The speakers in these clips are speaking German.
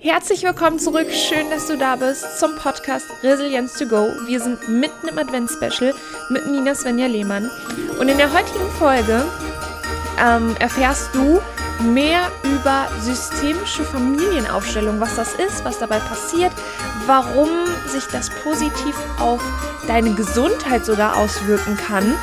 Herzlich willkommen zurück. Schön, dass du da bist zum Podcast Resilience to Go. Wir sind mitten im Advents-Special mit Nina Svenja Lehmann. Und in der heutigen Folge ähm, erfährst du mehr über systemische Familienaufstellung, was das ist, was dabei passiert, warum sich das positiv auf deine Gesundheit sogar auswirken kann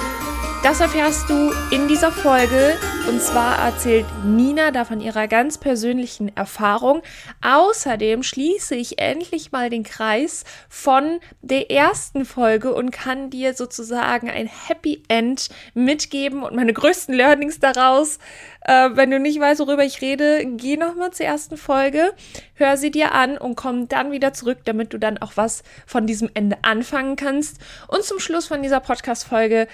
das erfährst du in dieser Folge. Und zwar erzählt Nina da von ihrer ganz persönlichen Erfahrung. Außerdem schließe ich endlich mal den Kreis von der ersten Folge und kann dir sozusagen ein Happy End mitgeben und meine größten Learnings daraus. Äh, wenn du nicht weißt, worüber ich rede, geh nochmal zur ersten Folge, hör sie dir an und komm dann wieder zurück, damit du dann auch was von diesem Ende anfangen kannst. Und zum Schluss von dieser Podcast-Folge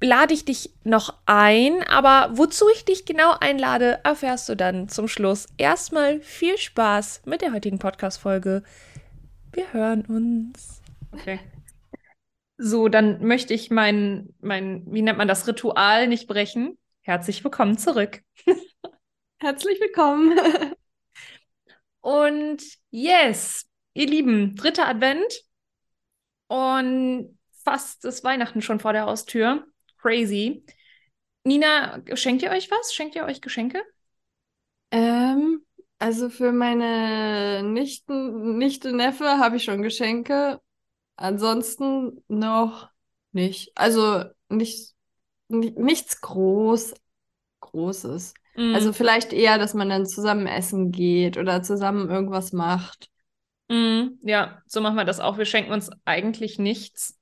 lade ich dich noch ein, aber wozu ich dich genau einlade, erfährst du dann zum Schluss. Erstmal viel Spaß mit der heutigen Podcast-Folge. Wir hören uns. Okay. So, dann möchte ich mein, mein, wie nennt man das, Ritual nicht brechen. Herzlich willkommen zurück. Herzlich willkommen. Und yes, ihr Lieben, dritter Advent und fast ist Weihnachten schon vor der Haustür crazy. Nina, schenkt ihr euch was? Schenkt ihr euch Geschenke? Ähm, also für meine Nichten, Nichte, Neffe habe ich schon Geschenke. Ansonsten noch nicht. Also nicht, nicht nichts groß, Großes. Mm. Also vielleicht eher, dass man dann zusammen essen geht oder zusammen irgendwas macht. Mm, ja, so machen wir das auch. Wir schenken uns eigentlich nichts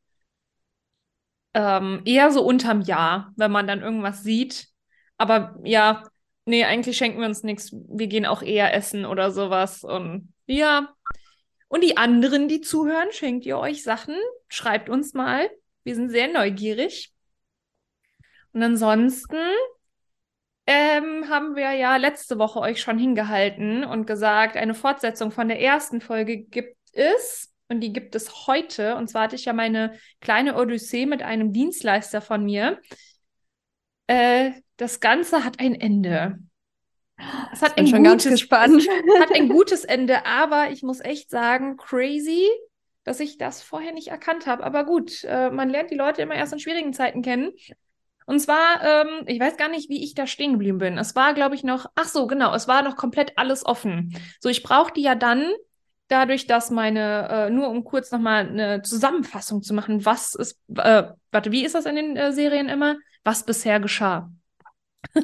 ähm, eher so unterm Jahr, wenn man dann irgendwas sieht. Aber ja, nee, eigentlich schenken wir uns nichts. Wir gehen auch eher essen oder sowas. Und ja. Und die anderen, die zuhören, schenkt ihr euch Sachen? Schreibt uns mal. Wir sind sehr neugierig. Und ansonsten ähm, haben wir ja letzte Woche euch schon hingehalten und gesagt, eine Fortsetzung von der ersten Folge gibt es und die gibt es heute. Und zwar hatte ich ja meine kleine Odyssee mit einem Dienstleister von mir. Äh, das Ganze hat ein Ende. Es hat ein schon gutes, ganz gespannt. hat ein gutes Ende, aber ich muss echt sagen, crazy, dass ich das vorher nicht erkannt habe. Aber gut, äh, man lernt die Leute immer erst in schwierigen Zeiten kennen. Und zwar, ähm, ich weiß gar nicht, wie ich da stehen geblieben bin. Es war, glaube ich, noch, ach so, genau, es war noch komplett alles offen. So, ich brauchte ja dann dadurch, dass meine, äh, nur um kurz nochmal eine Zusammenfassung zu machen, was ist, äh, warte, wie ist das in den äh, Serien immer? Was bisher geschah.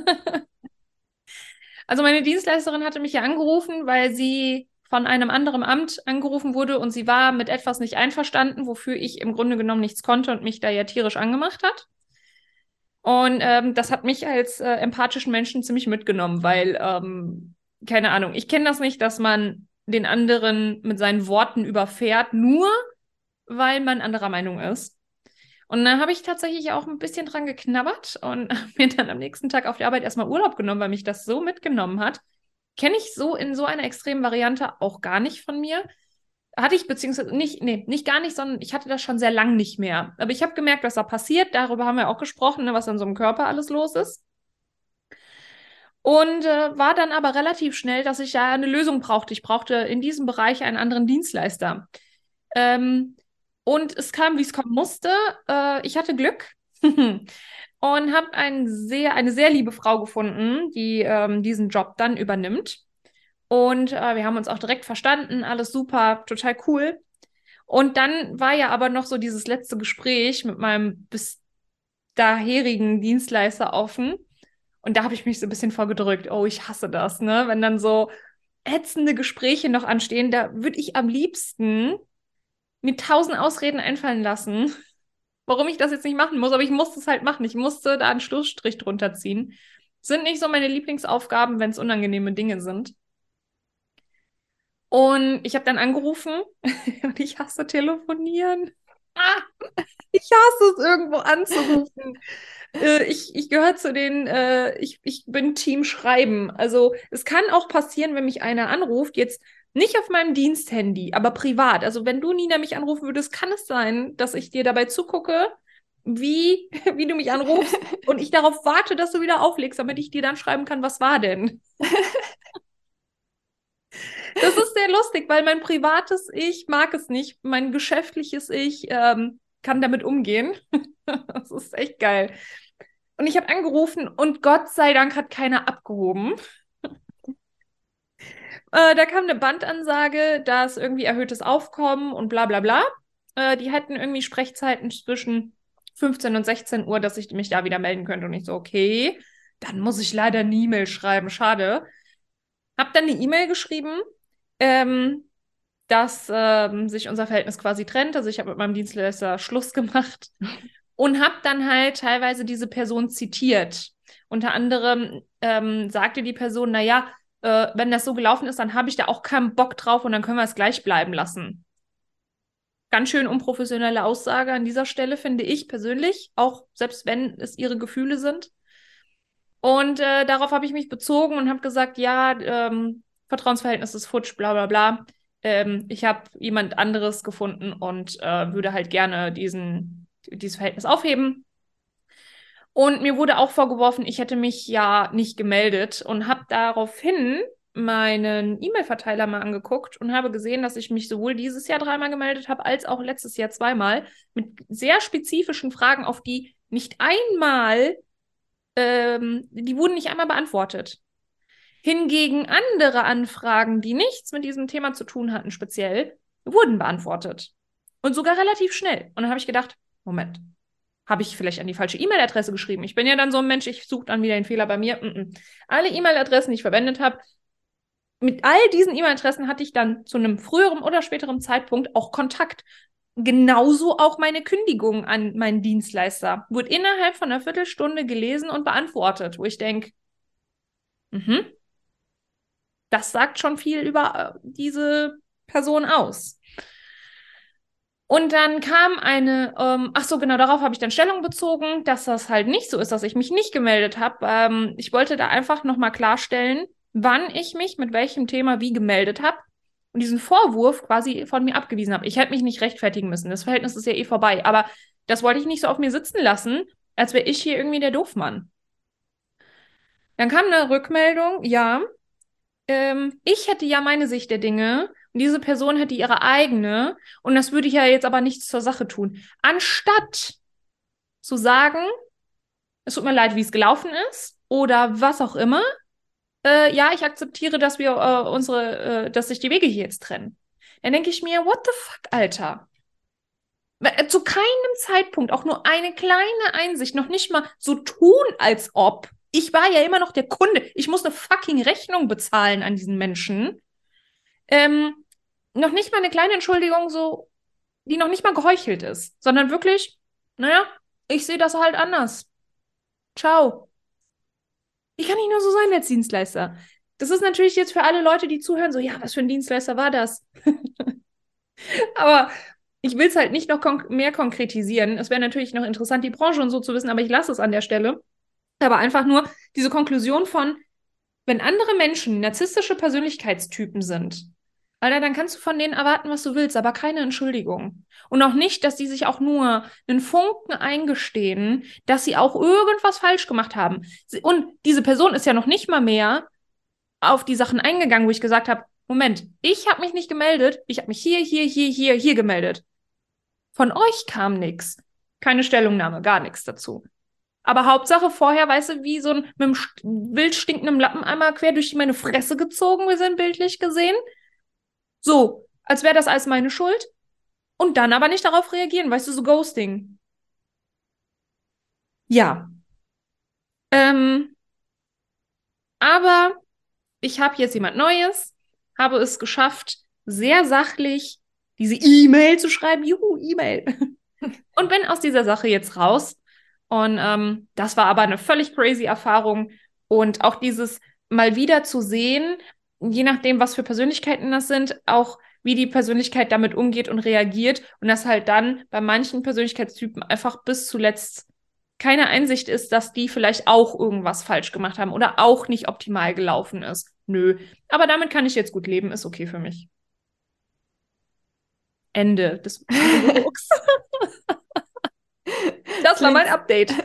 also meine Dienstleisterin hatte mich ja angerufen, weil sie von einem anderen Amt angerufen wurde und sie war mit etwas nicht einverstanden, wofür ich im Grunde genommen nichts konnte und mich da ja tierisch angemacht hat. Und ähm, das hat mich als äh, empathischen Menschen ziemlich mitgenommen, weil, ähm, keine Ahnung, ich kenne das nicht, dass man den anderen mit seinen Worten überfährt, nur weil man anderer Meinung ist. Und dann habe ich tatsächlich auch ein bisschen dran geknabbert und mir dann am nächsten Tag auf der Arbeit erstmal Urlaub genommen, weil mich das so mitgenommen hat. Kenne ich so in so einer extremen Variante auch gar nicht von mir. Hatte ich beziehungsweise nicht, nee, nicht gar nicht, sondern ich hatte das schon sehr lang nicht mehr. Aber ich habe gemerkt, was da passiert. Darüber haben wir auch gesprochen, ne, was an so einem Körper alles los ist. Und äh, war dann aber relativ schnell, dass ich ja eine Lösung brauchte. Ich brauchte in diesem Bereich einen anderen Dienstleister. Ähm, und es kam, wie es kommen musste. Äh, ich hatte Glück und habe ein sehr, eine sehr liebe Frau gefunden, die ähm, diesen Job dann übernimmt. Und äh, wir haben uns auch direkt verstanden, alles super, total cool. Und dann war ja aber noch so dieses letzte Gespräch mit meinem bis daherigen Dienstleister offen. Und da habe ich mich so ein bisschen vorgedrückt. Oh, ich hasse das, ne? Wenn dann so ätzende Gespräche noch anstehen, da würde ich am liebsten mir tausend Ausreden einfallen lassen, warum ich das jetzt nicht machen muss. Aber ich musste es halt machen. Ich musste da einen Schlussstrich drunter ziehen. Sind nicht so meine Lieblingsaufgaben, wenn es unangenehme Dinge sind. Und ich habe dann angerufen und ich hasse telefonieren. Ah, ich hasse es, irgendwo anzurufen. Äh, ich ich gehöre zu den, äh, ich, ich bin Team Schreiben. Also es kann auch passieren, wenn mich einer anruft, jetzt nicht auf meinem Diensthandy, aber privat. Also wenn du, Nina, mich anrufen würdest, kann es sein, dass ich dir dabei zugucke, wie, wie du mich anrufst und ich darauf warte, dass du wieder auflegst, damit ich dir dann schreiben kann, was war denn? Das ist sehr lustig, weil mein privates Ich mag es nicht. Mein geschäftliches Ich ähm, kann damit umgehen. das ist echt geil. Und ich habe angerufen und Gott sei Dank hat keiner abgehoben. äh, da kam eine Bandansage, dass irgendwie erhöhtes Aufkommen und bla bla bla. Äh, die hatten irgendwie Sprechzeiten zwischen 15 und 16 Uhr, dass ich mich da wieder melden könnte. Und ich so, okay, dann muss ich leider eine E-Mail schreiben. Schade. Hab dann eine E-Mail geschrieben, ähm, dass ähm, sich unser Verhältnis quasi trennt. Also ich habe mit meinem Dienstleister Schluss gemacht und habe dann halt teilweise diese Person zitiert. Unter anderem ähm, sagte die Person, naja, äh, wenn das so gelaufen ist, dann habe ich da auch keinen Bock drauf und dann können wir es gleich bleiben lassen. Ganz schön unprofessionelle Aussage an dieser Stelle, finde ich persönlich, auch selbst wenn es ihre Gefühle sind. Und äh, darauf habe ich mich bezogen und habe gesagt, ja, ähm, Vertrauensverhältnis ist futsch, bla bla bla. Ähm, ich habe jemand anderes gefunden und äh, würde halt gerne diesen, dieses Verhältnis aufheben. Und mir wurde auch vorgeworfen, ich hätte mich ja nicht gemeldet und habe daraufhin meinen E-Mail-Verteiler mal angeguckt und habe gesehen, dass ich mich sowohl dieses Jahr dreimal gemeldet habe, als auch letztes Jahr zweimal mit sehr spezifischen Fragen, auf die nicht einmal, ähm, die wurden nicht einmal beantwortet. Hingegen andere Anfragen, die nichts mit diesem Thema zu tun hatten, speziell, wurden beantwortet. Und sogar relativ schnell. Und dann habe ich gedacht, Moment, habe ich vielleicht an die falsche E-Mail-Adresse geschrieben? Ich bin ja dann so ein Mensch, ich suche dann wieder den Fehler bei mir. Mm -mm. Alle E-Mail-Adressen, die ich verwendet habe, mit all diesen E-Mail-Adressen hatte ich dann zu einem früheren oder späteren Zeitpunkt auch Kontakt. Genauso auch meine Kündigung an meinen Dienstleister. Wurde innerhalb von einer Viertelstunde gelesen und beantwortet, wo ich denke, mhm, das sagt schon viel über äh, diese Person aus. Und dann kam eine, ähm, ach so, genau darauf habe ich dann Stellung bezogen, dass das halt nicht so ist, dass ich mich nicht gemeldet habe. Ähm, ich wollte da einfach nochmal klarstellen, wann ich mich mit welchem Thema wie gemeldet habe und diesen Vorwurf quasi von mir abgewiesen habe. Ich hätte mich nicht rechtfertigen müssen. Das Verhältnis ist ja eh vorbei. Aber das wollte ich nicht so auf mir sitzen lassen, als wäre ich hier irgendwie der Doofmann. Dann kam eine Rückmeldung, ja, ähm, ich hätte ja meine Sicht der Dinge diese Person hätte ihre eigene und das würde ich ja jetzt aber nichts zur Sache tun. Anstatt zu sagen, es tut mir leid, wie es gelaufen ist oder was auch immer, äh, ja, ich akzeptiere, dass wir äh, unsere, äh, dass sich die Wege hier jetzt trennen. Dann denke ich mir, what the fuck, Alter? Äh, zu keinem Zeitpunkt auch nur eine kleine Einsicht, noch nicht mal so tun, als ob. Ich war ja immer noch der Kunde. Ich muss eine fucking Rechnung bezahlen an diesen Menschen. Ähm, noch nicht mal eine kleine Entschuldigung, so, die noch nicht mal geheuchelt ist, sondern wirklich, naja, ich sehe das halt anders. Ciao. Ich kann nicht nur so sein als Dienstleister. Das ist natürlich jetzt für alle Leute, die zuhören, so, ja, was für ein Dienstleister war das? aber ich will es halt nicht noch konk mehr konkretisieren. Es wäre natürlich noch interessant, die Branche und so zu wissen, aber ich lasse es an der Stelle. Aber einfach nur diese Konklusion von, wenn andere Menschen narzisstische Persönlichkeitstypen sind, Alter, dann kannst du von denen erwarten, was du willst, aber keine Entschuldigung. Und auch nicht, dass die sich auch nur einen Funken eingestehen, dass sie auch irgendwas falsch gemacht haben. Und diese Person ist ja noch nicht mal mehr auf die Sachen eingegangen, wo ich gesagt habe, Moment, ich habe mich nicht gemeldet, ich habe mich hier, hier, hier, hier, hier gemeldet. Von euch kam nichts. Keine Stellungnahme, gar nichts dazu. Aber Hauptsache vorher, weißt du, wie so ein mit einem wild stinkenden Lappen einmal quer durch meine Fresse gezogen, wir sind bildlich gesehen. So, als wäre das alles meine Schuld. Und dann aber nicht darauf reagieren, weißt du, so Ghosting. Ja. Ähm, aber ich habe jetzt jemand Neues, habe es geschafft, sehr sachlich diese E-Mail zu schreiben. Juhu, E-Mail. Und bin aus dieser Sache jetzt raus. Und ähm, das war aber eine völlig crazy Erfahrung. Und auch dieses mal wieder zu sehen, je nachdem, was für Persönlichkeiten das sind, auch wie die Persönlichkeit damit umgeht und reagiert und dass halt dann bei manchen Persönlichkeitstypen einfach bis zuletzt keine Einsicht ist, dass die vielleicht auch irgendwas falsch gemacht haben oder auch nicht optimal gelaufen ist. Nö. Aber damit kann ich jetzt gut leben, ist okay für mich. Ende des Monologs. das war mein Update.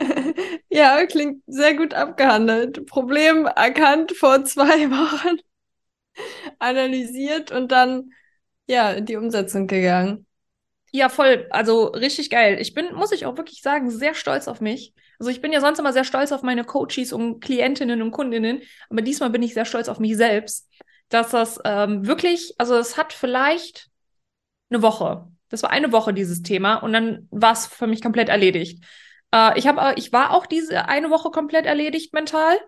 Ja, klingt sehr gut abgehandelt. Problem erkannt vor zwei Wochen. analysiert und dann ja in die Umsetzung gegangen. Ja, voll. Also richtig geil. Ich bin, muss ich auch wirklich sagen, sehr stolz auf mich. Also ich bin ja sonst immer sehr stolz auf meine Coaches und Klientinnen und Kundinnen, aber diesmal bin ich sehr stolz auf mich selbst, dass das ähm, wirklich, also es hat vielleicht eine Woche. Das war eine Woche dieses Thema und dann war es für mich komplett erledigt. Äh, ich habe, ich war auch diese eine Woche komplett erledigt mental.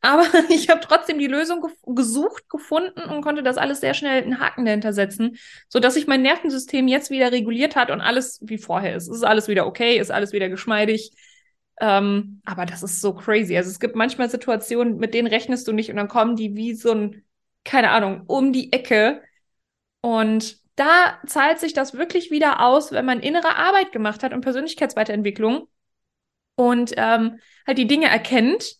Aber ich habe trotzdem die Lösung ge gesucht, gefunden und konnte das alles sehr schnell einen Haken dahinter setzen, sodass sich mein Nervensystem jetzt wieder reguliert hat und alles wie vorher ist. Es ist alles wieder okay, ist alles wieder geschmeidig. Ähm, aber das ist so crazy. Also es gibt manchmal Situationen, mit denen rechnest du nicht und dann kommen die wie so ein, keine Ahnung, um die Ecke. Und da zahlt sich das wirklich wieder aus, wenn man innere Arbeit gemacht hat und Persönlichkeitsweiterentwicklung und ähm, halt die Dinge erkennt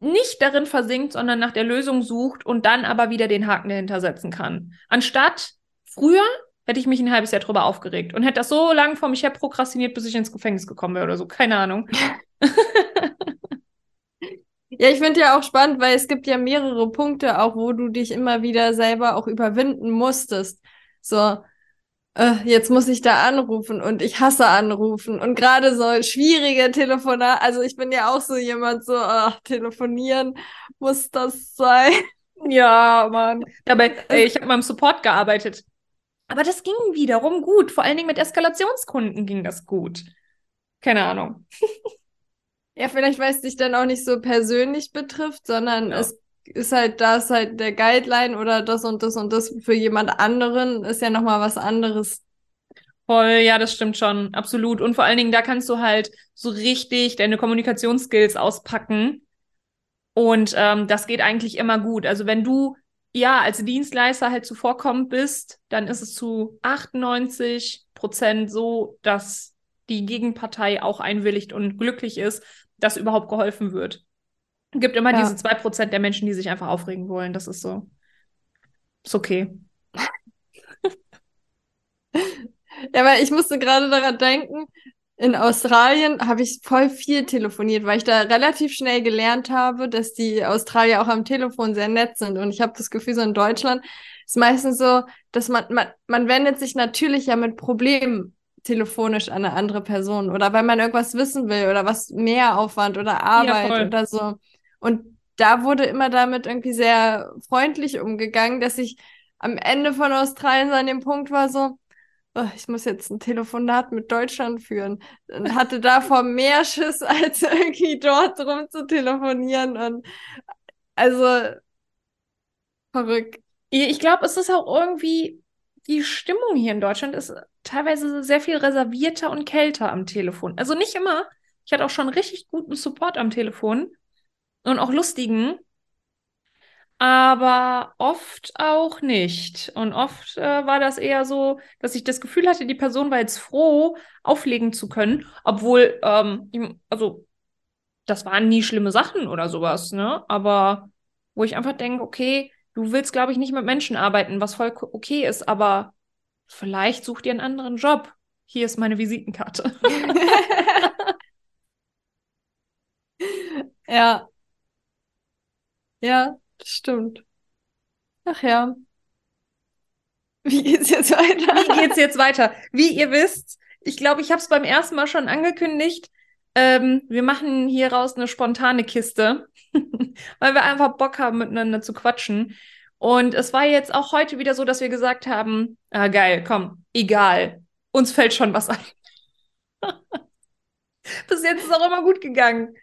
nicht darin versinkt, sondern nach der Lösung sucht und dann aber wieder den Haken dahinter setzen kann. Anstatt früher hätte ich mich ein halbes Jahr drüber aufgeregt und hätte das so lange vor mich her prokrastiniert, bis ich ins Gefängnis gekommen wäre oder so. Keine Ahnung. ja, ich finde ja auch spannend, weil es gibt ja mehrere Punkte, auch wo du dich immer wieder selber auch überwinden musstest. So, jetzt muss ich da anrufen und ich hasse anrufen und gerade so schwierige Telefonate, also ich bin ja auch so jemand, so, ach, telefonieren, muss das sein? Ja, Mann. Dabei, ey, ich habe mal im Support gearbeitet. Aber das ging wiederum gut. Vor allen Dingen mit Eskalationskunden ging das gut. Keine Ahnung. ja, vielleicht, weil es dich dann auch nicht so persönlich betrifft, sondern ja. es ist halt das halt der Guideline oder das und das und das für jemand anderen ist ja nochmal was anderes. Voll, ja, das stimmt schon, absolut. Und vor allen Dingen, da kannst du halt so richtig deine Kommunikationsskills auspacken. Und ähm, das geht eigentlich immer gut. Also wenn du ja als Dienstleister halt zuvorkommend bist, dann ist es zu 98 Prozent so, dass die Gegenpartei auch einwilligt und glücklich ist, dass überhaupt geholfen wird gibt immer ja. diese zwei Prozent der Menschen, die sich einfach aufregen wollen. Das ist so. Ist okay. ja, weil ich musste gerade daran denken, in Australien habe ich voll viel telefoniert, weil ich da relativ schnell gelernt habe, dass die Australier auch am Telefon sehr nett sind. Und ich habe das Gefühl, so in Deutschland ist meistens so, dass man, man, man wendet sich natürlich ja mit Problemen telefonisch an eine andere Person oder weil man irgendwas wissen will oder was mehr Aufwand oder Arbeit ja, oder so. Und da wurde immer damit irgendwie sehr freundlich umgegangen, dass ich am Ende von Australien an dem Punkt war so, oh, ich muss jetzt ein Telefonat mit Deutschland führen. Und hatte davor mehr Schiss, als irgendwie dort rum zu telefonieren. Und also verrückt. Ich glaube, es ist auch irgendwie, die Stimmung hier in Deutschland ist teilweise sehr viel reservierter und kälter am Telefon. Also nicht immer. Ich hatte auch schon richtig guten Support am Telefon und auch lustigen, aber oft auch nicht. Und oft äh, war das eher so, dass ich das Gefühl hatte, die Person war jetzt froh, auflegen zu können, obwohl, ähm, also das waren nie schlimme Sachen oder sowas, ne? Aber wo ich einfach denke, okay, du willst, glaube ich, nicht mit Menschen arbeiten, was voll okay ist, aber vielleicht such dir einen anderen Job. Hier ist meine Visitenkarte. ja, ja, das stimmt. Ach ja. Wie geht's jetzt weiter? Wie geht's jetzt weiter? Wie ihr wisst, ich glaube, ich habe es beim ersten Mal schon angekündigt. Ähm, wir machen hier raus eine spontane Kiste, weil wir einfach Bock haben, miteinander zu quatschen. Und es war jetzt auch heute wieder so, dass wir gesagt haben, ah, geil, komm, egal, uns fällt schon was ein. Bis jetzt ist es auch immer gut gegangen.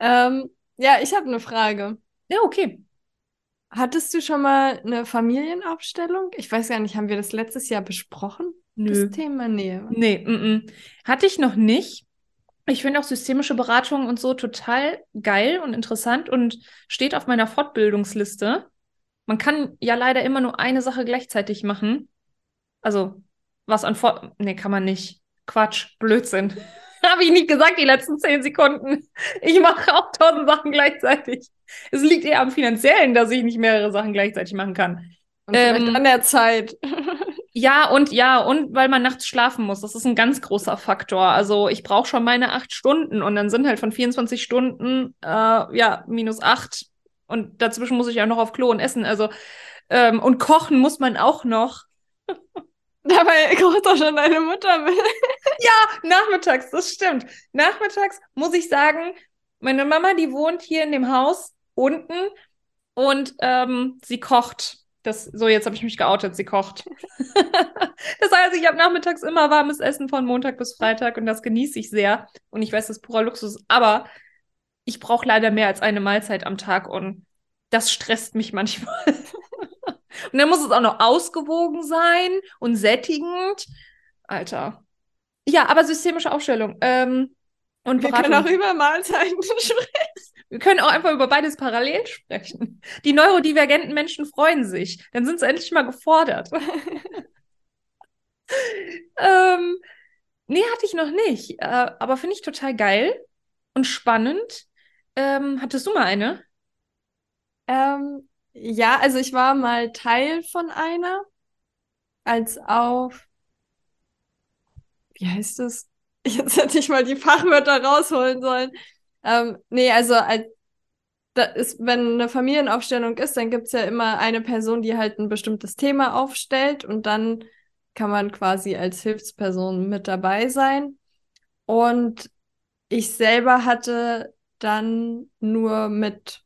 Ähm, ja, ich habe eine Frage. Ja, okay. Hattest du schon mal eine Familienaufstellung? Ich weiß gar nicht, haben wir das letztes Jahr besprochen? Nö. Das Thema Nee. Nee, m -m. hatte ich noch nicht. Ich finde auch systemische Beratung und so total geil und interessant und steht auf meiner Fortbildungsliste. Man kann ja leider immer nur eine Sache gleichzeitig machen. Also, was an Fort... Nee, kann man nicht. Quatsch, Blödsinn. Habe ich nicht gesagt, die letzten zehn Sekunden. Ich mache auch tausend Sachen gleichzeitig. Es liegt eher am Finanziellen, dass ich nicht mehrere Sachen gleichzeitig machen kann. Und ähm, an der Zeit. ja, und ja, und weil man nachts schlafen muss. Das ist ein ganz großer Faktor. Also ich brauche schon meine acht Stunden und dann sind halt von 24 Stunden, äh, ja, minus acht, Und dazwischen muss ich auch noch auf Klo und essen. Also, ähm, und kochen muss man auch noch. Dabei kocht doch schon deine Mutter mit. ja, nachmittags, das stimmt. Nachmittags muss ich sagen, meine Mama, die wohnt hier in dem Haus unten und ähm, sie kocht. Das, so, jetzt habe ich mich geoutet, sie kocht. das heißt, ich habe nachmittags immer warmes Essen von Montag bis Freitag und das genieße ich sehr. Und ich weiß, das ist purer Luxus, aber ich brauche leider mehr als eine Mahlzeit am Tag und das stresst mich manchmal. und dann muss es auch noch ausgewogen sein und sättigend. Alter. Ja, aber systemische Aufstellung. Ähm, und Wir können auch über Mahlzeiten sprechen. Wir können auch einfach über beides parallel sprechen. Die neurodivergenten Menschen freuen sich. Dann sind sie endlich mal gefordert. ähm, nee, hatte ich noch nicht. Äh, aber finde ich total geil und spannend. Ähm, hattest du mal eine? Ähm, ja, also ich war mal Teil von einer, als auf, wie heißt es? Jetzt hätte ich mal die Fachwörter rausholen sollen. Ähm, nee, also als, ist, wenn eine Familienaufstellung ist, dann gibt's ja immer eine Person, die halt ein bestimmtes Thema aufstellt und dann kann man quasi als Hilfsperson mit dabei sein. Und ich selber hatte dann nur mit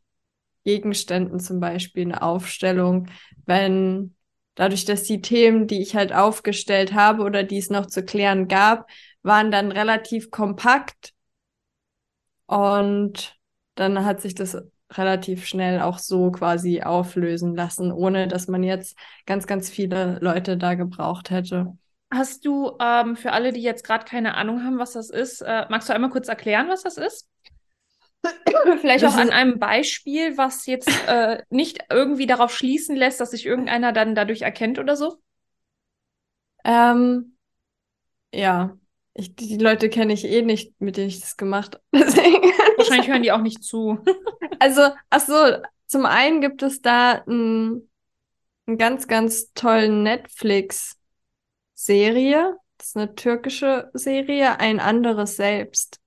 Gegenständen zum Beispiel eine Aufstellung, wenn dadurch, dass die Themen, die ich halt aufgestellt habe oder die es noch zu klären gab, waren dann relativ kompakt und dann hat sich das relativ schnell auch so quasi auflösen lassen, ohne dass man jetzt ganz, ganz viele Leute da gebraucht hätte. Hast du ähm, für alle, die jetzt gerade keine Ahnung haben, was das ist, äh, magst du einmal kurz erklären, was das ist? Vielleicht das auch an einem Beispiel, was jetzt äh, nicht irgendwie darauf schließen lässt, dass sich irgendeiner dann dadurch erkennt oder so? Ähm, ja, ich, die Leute kenne ich eh nicht, mit denen ich das gemacht habe. Wahrscheinlich hören die auch nicht zu. also, ach so, zum einen gibt es da einen, ganz, ganz tollen Netflix-Serie. Das ist eine türkische Serie, ein anderes Selbst.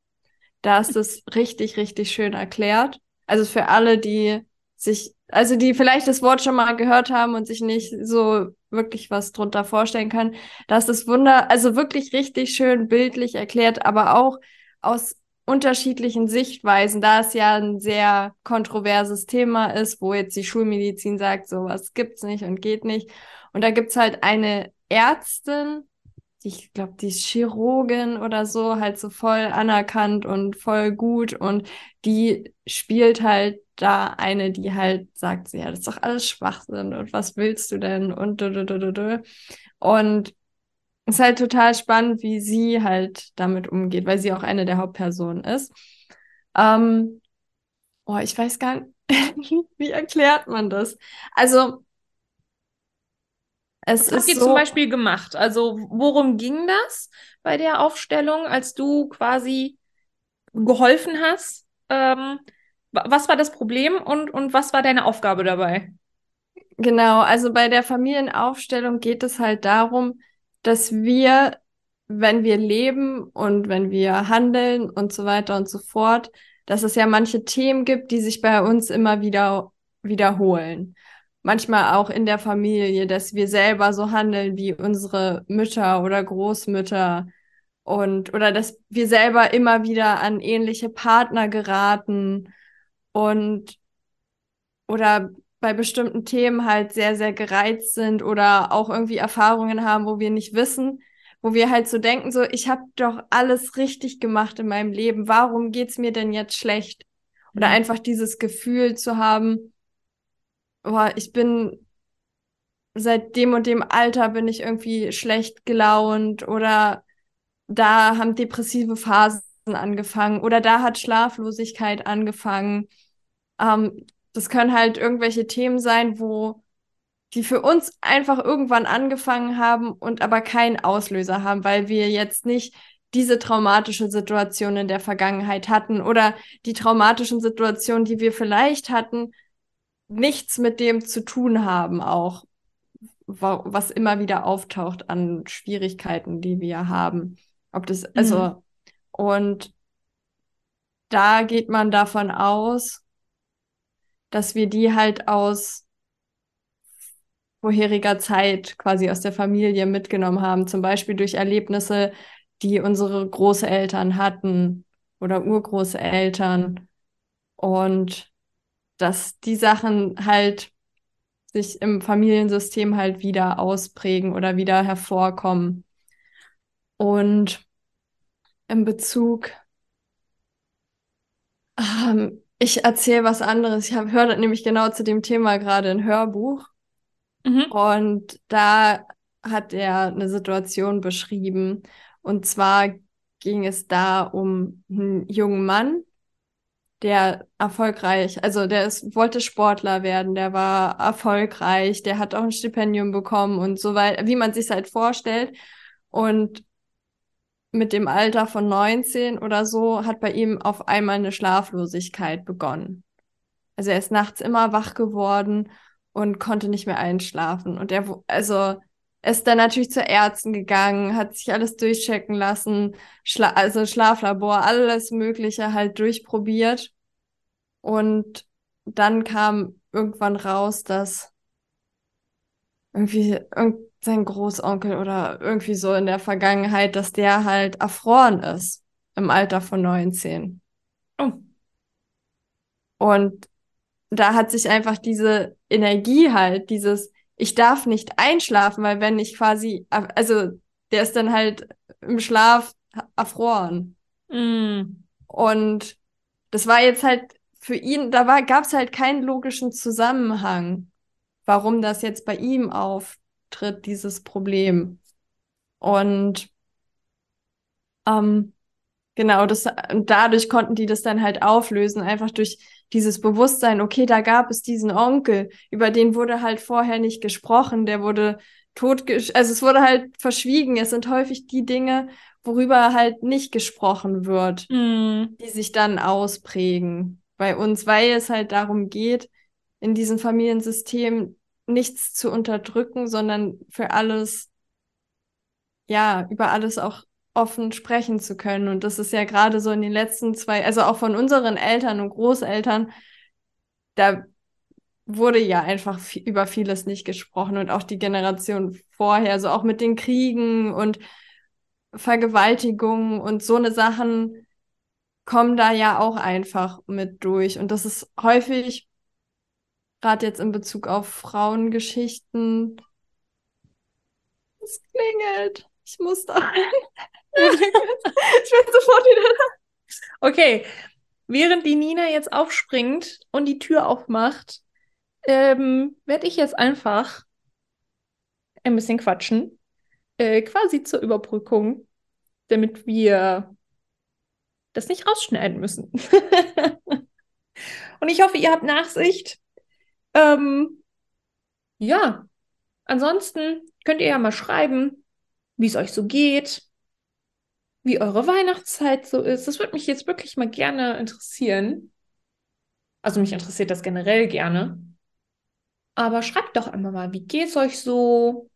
Da ist es richtig, richtig schön erklärt. Also für alle, die sich, also die vielleicht das Wort schon mal gehört haben und sich nicht so wirklich was drunter vorstellen können, da ist das Wunder, also wirklich richtig schön bildlich erklärt, aber auch aus unterschiedlichen Sichtweisen, da es ja ein sehr kontroverses Thema ist, wo jetzt die Schulmedizin sagt, sowas gibt's nicht und geht nicht. Und da gibt's halt eine Ärztin, ich glaube, die ist Chirurgin oder so, halt so voll anerkannt und voll gut und die spielt halt da eine, die halt sagt, ja, das ist doch alles Schwachsinn und was willst du denn und du, du, du, du, und es ist halt total spannend, wie sie halt damit umgeht, weil sie auch eine der Hauptpersonen ist. Ähm, oh, ich weiß gar nicht, wie erklärt man das? Also es Was habt ihr so, zum Beispiel gemacht? Also worum ging das bei der Aufstellung, als du quasi geholfen hast? Ähm, was war das Problem und, und was war deine Aufgabe dabei? Genau, also bei der Familienaufstellung geht es halt darum, dass wir, wenn wir leben und wenn wir handeln und so weiter und so fort, dass es ja manche Themen gibt, die sich bei uns immer wieder wiederholen manchmal auch in der Familie, dass wir selber so handeln wie unsere Mütter oder Großmütter und oder dass wir selber immer wieder an ähnliche Partner geraten und oder bei bestimmten Themen halt sehr, sehr gereizt sind oder auch irgendwie Erfahrungen haben, wo wir nicht wissen, wo wir halt so denken, so, ich habe doch alles richtig gemacht in meinem Leben, warum geht's mir denn jetzt schlecht? Oder mhm. einfach dieses Gefühl zu haben, boah, ich bin seit dem und dem Alter bin ich irgendwie schlecht gelaunt oder da haben depressive Phasen angefangen oder da hat Schlaflosigkeit angefangen. Ähm, das können halt irgendwelche Themen sein, wo die für uns einfach irgendwann angefangen haben und aber keinen Auslöser haben, weil wir jetzt nicht diese traumatische Situation in der Vergangenheit hatten oder die traumatischen Situationen, die wir vielleicht hatten, nichts mit dem zu tun haben, auch was immer wieder auftaucht an Schwierigkeiten, die wir haben. Ob das, also, mhm. und da geht man davon aus, dass wir die halt aus vorheriger Zeit quasi aus der Familie mitgenommen haben, zum Beispiel durch Erlebnisse, die unsere Großeltern hatten oder Urgroßeltern und dass die Sachen halt sich im Familiensystem halt wieder ausprägen oder wieder hervorkommen. Und in Bezug, ähm, ich erzähle was anderes. Ich höre nämlich genau zu dem Thema gerade ein Hörbuch. Mhm. Und da hat er eine Situation beschrieben. Und zwar ging es da um einen jungen Mann, der erfolgreich, also der ist, wollte Sportler werden, der war erfolgreich, der hat auch ein Stipendium bekommen und so weiter, wie man sich halt vorstellt. Und mit dem Alter von 19 oder so hat bei ihm auf einmal eine Schlaflosigkeit begonnen. Also er ist nachts immer wach geworden und konnte nicht mehr einschlafen. Und er, also, ist dann natürlich zu Ärzten gegangen, hat sich alles durchchecken lassen, Schla also Schlaflabor, alles Mögliche halt durchprobiert. Und dann kam irgendwann raus, dass irgendwie sein Großonkel oder irgendwie so in der Vergangenheit, dass der halt erfroren ist im Alter von 19. Oh. Und da hat sich einfach diese Energie halt, dieses, ich darf nicht einschlafen, weil wenn ich quasi, also der ist dann halt im Schlaf erfroren. Mm. Und das war jetzt halt für ihn, da war, gab es halt keinen logischen Zusammenhang, warum das jetzt bei ihm auftritt, dieses Problem. Und ähm, genau, das, dadurch konnten die das dann halt auflösen, einfach durch dieses Bewusstsein, okay, da gab es diesen Onkel, über den wurde halt vorher nicht gesprochen, der wurde tot, also es wurde halt verschwiegen. Es sind häufig die Dinge, worüber halt nicht gesprochen wird, mm. die sich dann ausprägen bei uns, weil es halt darum geht, in diesem Familiensystem nichts zu unterdrücken, sondern für alles, ja, über alles auch offen sprechen zu können. Und das ist ja gerade so in den letzten zwei, also auch von unseren Eltern und Großeltern, da wurde ja einfach über vieles nicht gesprochen und auch die Generation vorher, so auch mit den Kriegen und Vergewaltigungen und so eine Sachen, kommen da ja auch einfach mit durch. Und das ist häufig, gerade jetzt in Bezug auf Frauengeschichten, es klingelt. Ich muss da. Ich bin sofort wieder da. Okay. Während die Nina jetzt aufspringt und die Tür aufmacht, ähm, werde ich jetzt einfach ein bisschen quatschen. Äh, quasi zur Überbrückung, damit wir das nicht rausschneiden müssen. und ich hoffe, ihr habt Nachsicht. Ähm, ja, ansonsten könnt ihr ja mal schreiben, wie es euch so geht, wie eure Weihnachtszeit so ist. Das würde mich jetzt wirklich mal gerne interessieren. Also mich interessiert das generell gerne. Aber schreibt doch einmal mal, wie geht's euch so?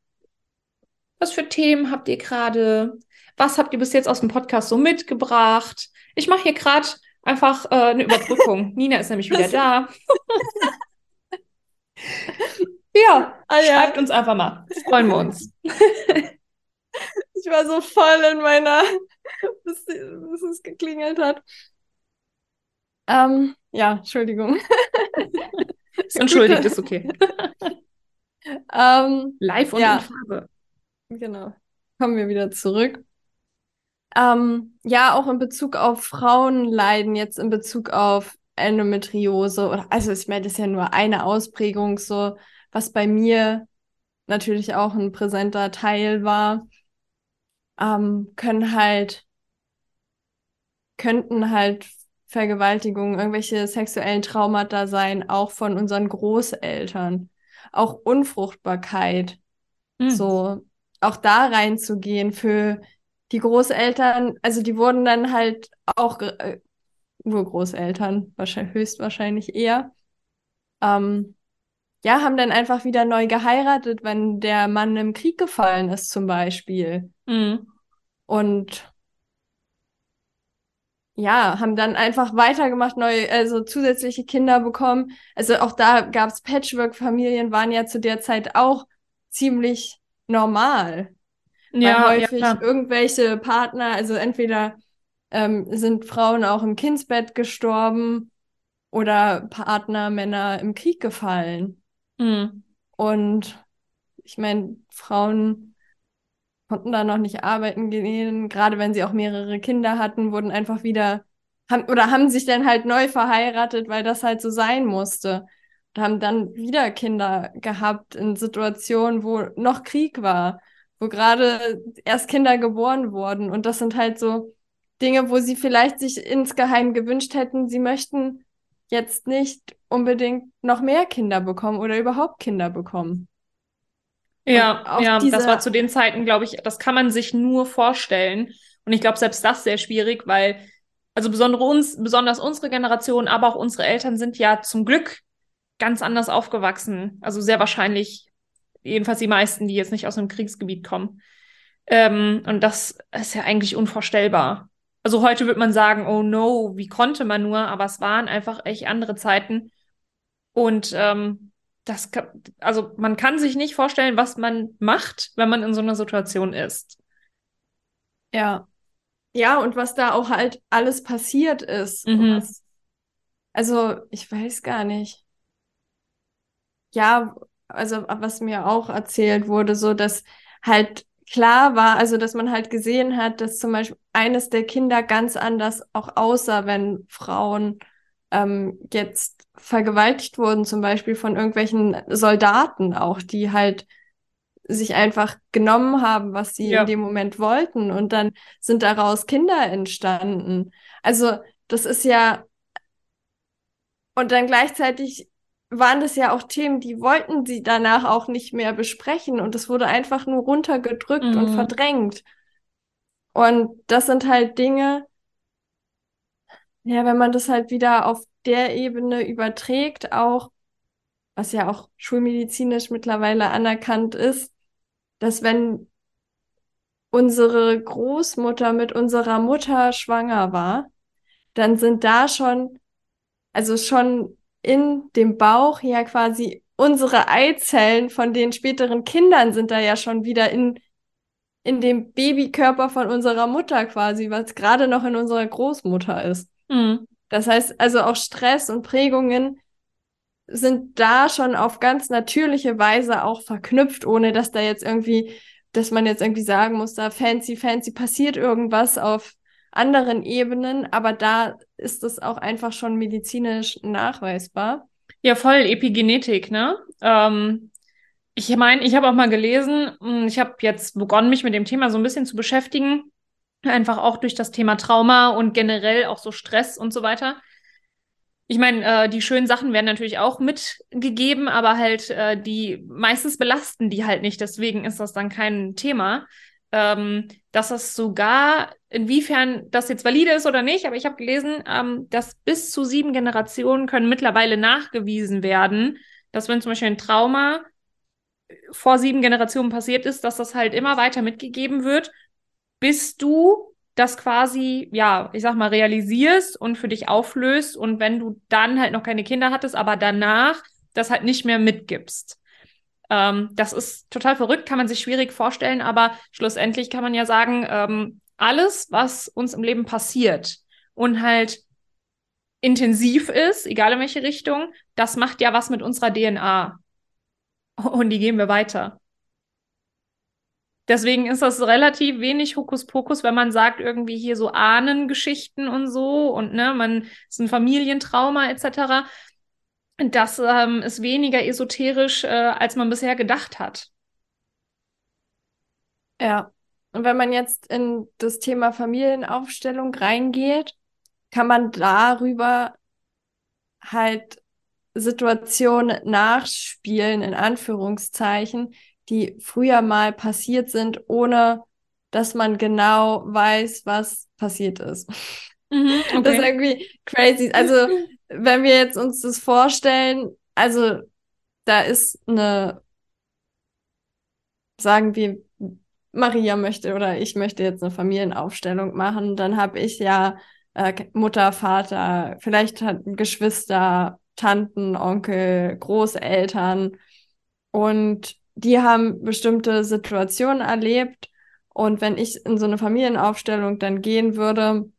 Was für Themen habt ihr gerade? Was habt ihr bis jetzt aus dem Podcast so mitgebracht? Ich mache hier gerade einfach äh, eine Überbrückung. Nina ist nämlich wieder da. ja, ja, schreibt uns einfach mal. Freuen wir uns. Ich war so voll in meiner, bis, bis es geklingelt hat. Ähm, ja, Entschuldigung. entschuldigt, ist okay. Ähm, Live und ja. in Farbe. Genau. Kommen wir wieder zurück. Ähm, ja, auch in Bezug auf Frauenleiden, jetzt in Bezug auf Endometriose oder also ich meine, das ist ja nur eine Ausprägung, so was bei mir natürlich auch ein präsenter Teil war, ähm, können halt, könnten halt Vergewaltigungen, irgendwelche sexuellen Traumata sein, auch von unseren Großeltern, auch Unfruchtbarkeit, mhm. so auch da reinzugehen für die Großeltern, also die wurden dann halt auch äh, Urgroßeltern, wahrscheinlich, höchstwahrscheinlich eher, ähm, ja, haben dann einfach wieder neu geheiratet, wenn der Mann im Krieg gefallen ist, zum Beispiel. Mhm. Und ja, haben dann einfach weitergemacht, neue, also zusätzliche Kinder bekommen. Also auch da gab's Patchwork-Familien, waren ja zu der Zeit auch ziemlich normal. Ja, Weil häufig ja, irgendwelche Partner, also entweder ähm, sind Frauen auch im Kindsbett gestorben oder Partner, Männer im Krieg gefallen. Mhm. Und ich meine, Frauen konnten da noch nicht arbeiten gehen, gerade wenn sie auch mehrere Kinder hatten, wurden einfach wieder, haben, oder haben sich dann halt neu verheiratet, weil das halt so sein musste. Und haben dann wieder Kinder gehabt in Situationen, wo noch Krieg war, wo gerade erst Kinder geboren wurden. Und das sind halt so Dinge, wo sie vielleicht sich insgeheim gewünscht hätten, sie möchten jetzt nicht unbedingt noch mehr Kinder bekommen oder überhaupt Kinder bekommen. Ja, ja, diese- das war zu den Zeiten, glaube ich, das kann man sich nur vorstellen. Und ich glaube, selbst das sehr schwierig, weil, also besonders uns, besonders unsere Generation, aber auch unsere Eltern sind ja zum Glück ganz anders aufgewachsen. Also sehr wahrscheinlich, jedenfalls die meisten, die jetzt nicht aus einem Kriegsgebiet kommen. Ähm, und das ist ja eigentlich unvorstellbar. Also heute wird man sagen, oh no, wie konnte man nur? Aber es waren einfach echt andere Zeiten. Und ähm, das, ka- also man kann sich nicht vorstellen, was man macht, wenn man in so einer Situation ist. Ja. Ja, und was da auch halt alles passiert ist. Mhm. Was, also, ich weiß gar nicht. Ja, also was mir auch erzählt wurde, so dass halt klar war, also dass man halt gesehen hat, dass zum Beispiel eines der Kinder ganz anders auch aussah, wenn Frauen ähm, jetzt vergewaltigt wurden, zum Beispiel von irgendwelchen Soldaten auch, die halt sich einfach genommen haben, was sie Ja. in dem Moment wollten. Und dann sind daraus Kinder entstanden. Also das ist ja, und dann gleichzeitig waren das ja auch Themen, die wollten sie danach auch nicht mehr besprechen. Und es wurde einfach nur runtergedrückt und Mhm. verdrängt. Und das sind halt Dinge, ja, wenn man das halt wieder auf der Ebene überträgt, auch, was ja auch schulmedizinisch mittlerweile anerkannt ist, dass wenn unsere Großmutter mit unserer Mutter schwanger war, dann sind da schon, also schon in dem Bauch ja quasi unsere Eizellen von den späteren Kindern sind da ja schon wieder in, in dem Babykörper von unserer Mutter quasi, was gerade noch in unserer Großmutter ist. Mhm. Das heißt also auch Stress und Prägungen sind da schon auf ganz natürliche Weise auch verknüpft, ohne dass da jetzt irgendwie, dass man jetzt irgendwie sagen muss, da fancy, fancy passiert irgendwas auf anderen Ebenen, aber da ist es auch einfach schon medizinisch nachweisbar. Ja, voll Epigenetik, ne? Ähm, ich meine, ich habe auch mal gelesen, mh, ich habe jetzt begonnen, mich mit dem Thema so ein bisschen zu beschäftigen, einfach auch durch das Thema Trauma und generell auch so Stress und so weiter. Ich meine, äh, die schönen Sachen werden natürlich auch mitgegeben, aber halt äh, die meistens belasten die halt nicht. Deswegen ist das dann kein Thema. Ähm, dass das sogar, inwiefern das jetzt valide ist oder nicht, aber ich habe gelesen, ähm, dass bis zu sieben Generationen können mittlerweile nachgewiesen werden, dass wenn zum Beispiel ein Trauma vor sieben Generationen passiert ist, dass das halt immer weiter mitgegeben wird, bis du das quasi, ja, ich sag mal, realisierst und für dich auflöst und wenn du dann halt noch keine Kinder hattest, aber danach das halt nicht mehr mitgibst. Ähm, das ist total verrückt, kann man sich schwierig vorstellen, aber schlussendlich kann man ja sagen, ähm, alles, was uns im Leben passiert und halt intensiv ist, egal in welche Richtung, das macht ja was mit unserer DNA. Und die geben wir weiter. Deswegen ist das relativ wenig Hokuspokus, wenn man sagt, irgendwie hier so Ahnengeschichten und so und ne, man ist ein Familientrauma etc. Das ähm, ist weniger esoterisch, äh, als man bisher gedacht hat. Ja. Und wenn man jetzt in das Thema Familienaufstellung reingeht, kann man darüber halt Situationen nachspielen, in Anführungszeichen, die früher mal passiert sind, ohne dass man genau weiß, was passiert ist. Mhm, Das ist irgendwie crazy. Also, wenn wir jetzt uns das vorstellen, also da ist eine, sagen wir, Maria möchte oder ich möchte jetzt eine Familienaufstellung machen, dann habe ich ja äh, Mutter, Vater, vielleicht hat Geschwister, Tanten, Onkel, Großeltern und die haben bestimmte Situationen erlebt und wenn ich in so eine Familienaufstellung dann gehen würde,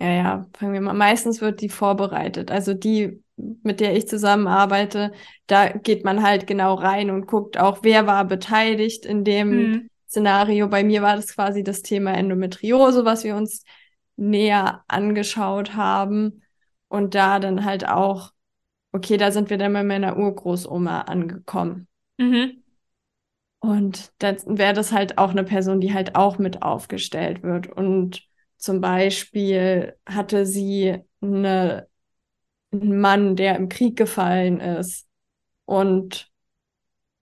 ja, ja, fangen wir mal. Meistens wird die vorbereitet. Also die, mit der ich zusammenarbeite, da geht man halt genau rein und guckt auch, wer war beteiligt in dem mhm. Szenario. Bei mir war das quasi das Thema Endometriose, was wir uns näher angeschaut haben. Und da dann halt auch, okay, da sind wir dann bei meiner Urgroßoma angekommen. Mhm. Und dann wäre das halt auch eine Person, die halt auch mit aufgestellt wird. Und zum Beispiel hatte sie eine, einen Mann, der im Krieg gefallen ist und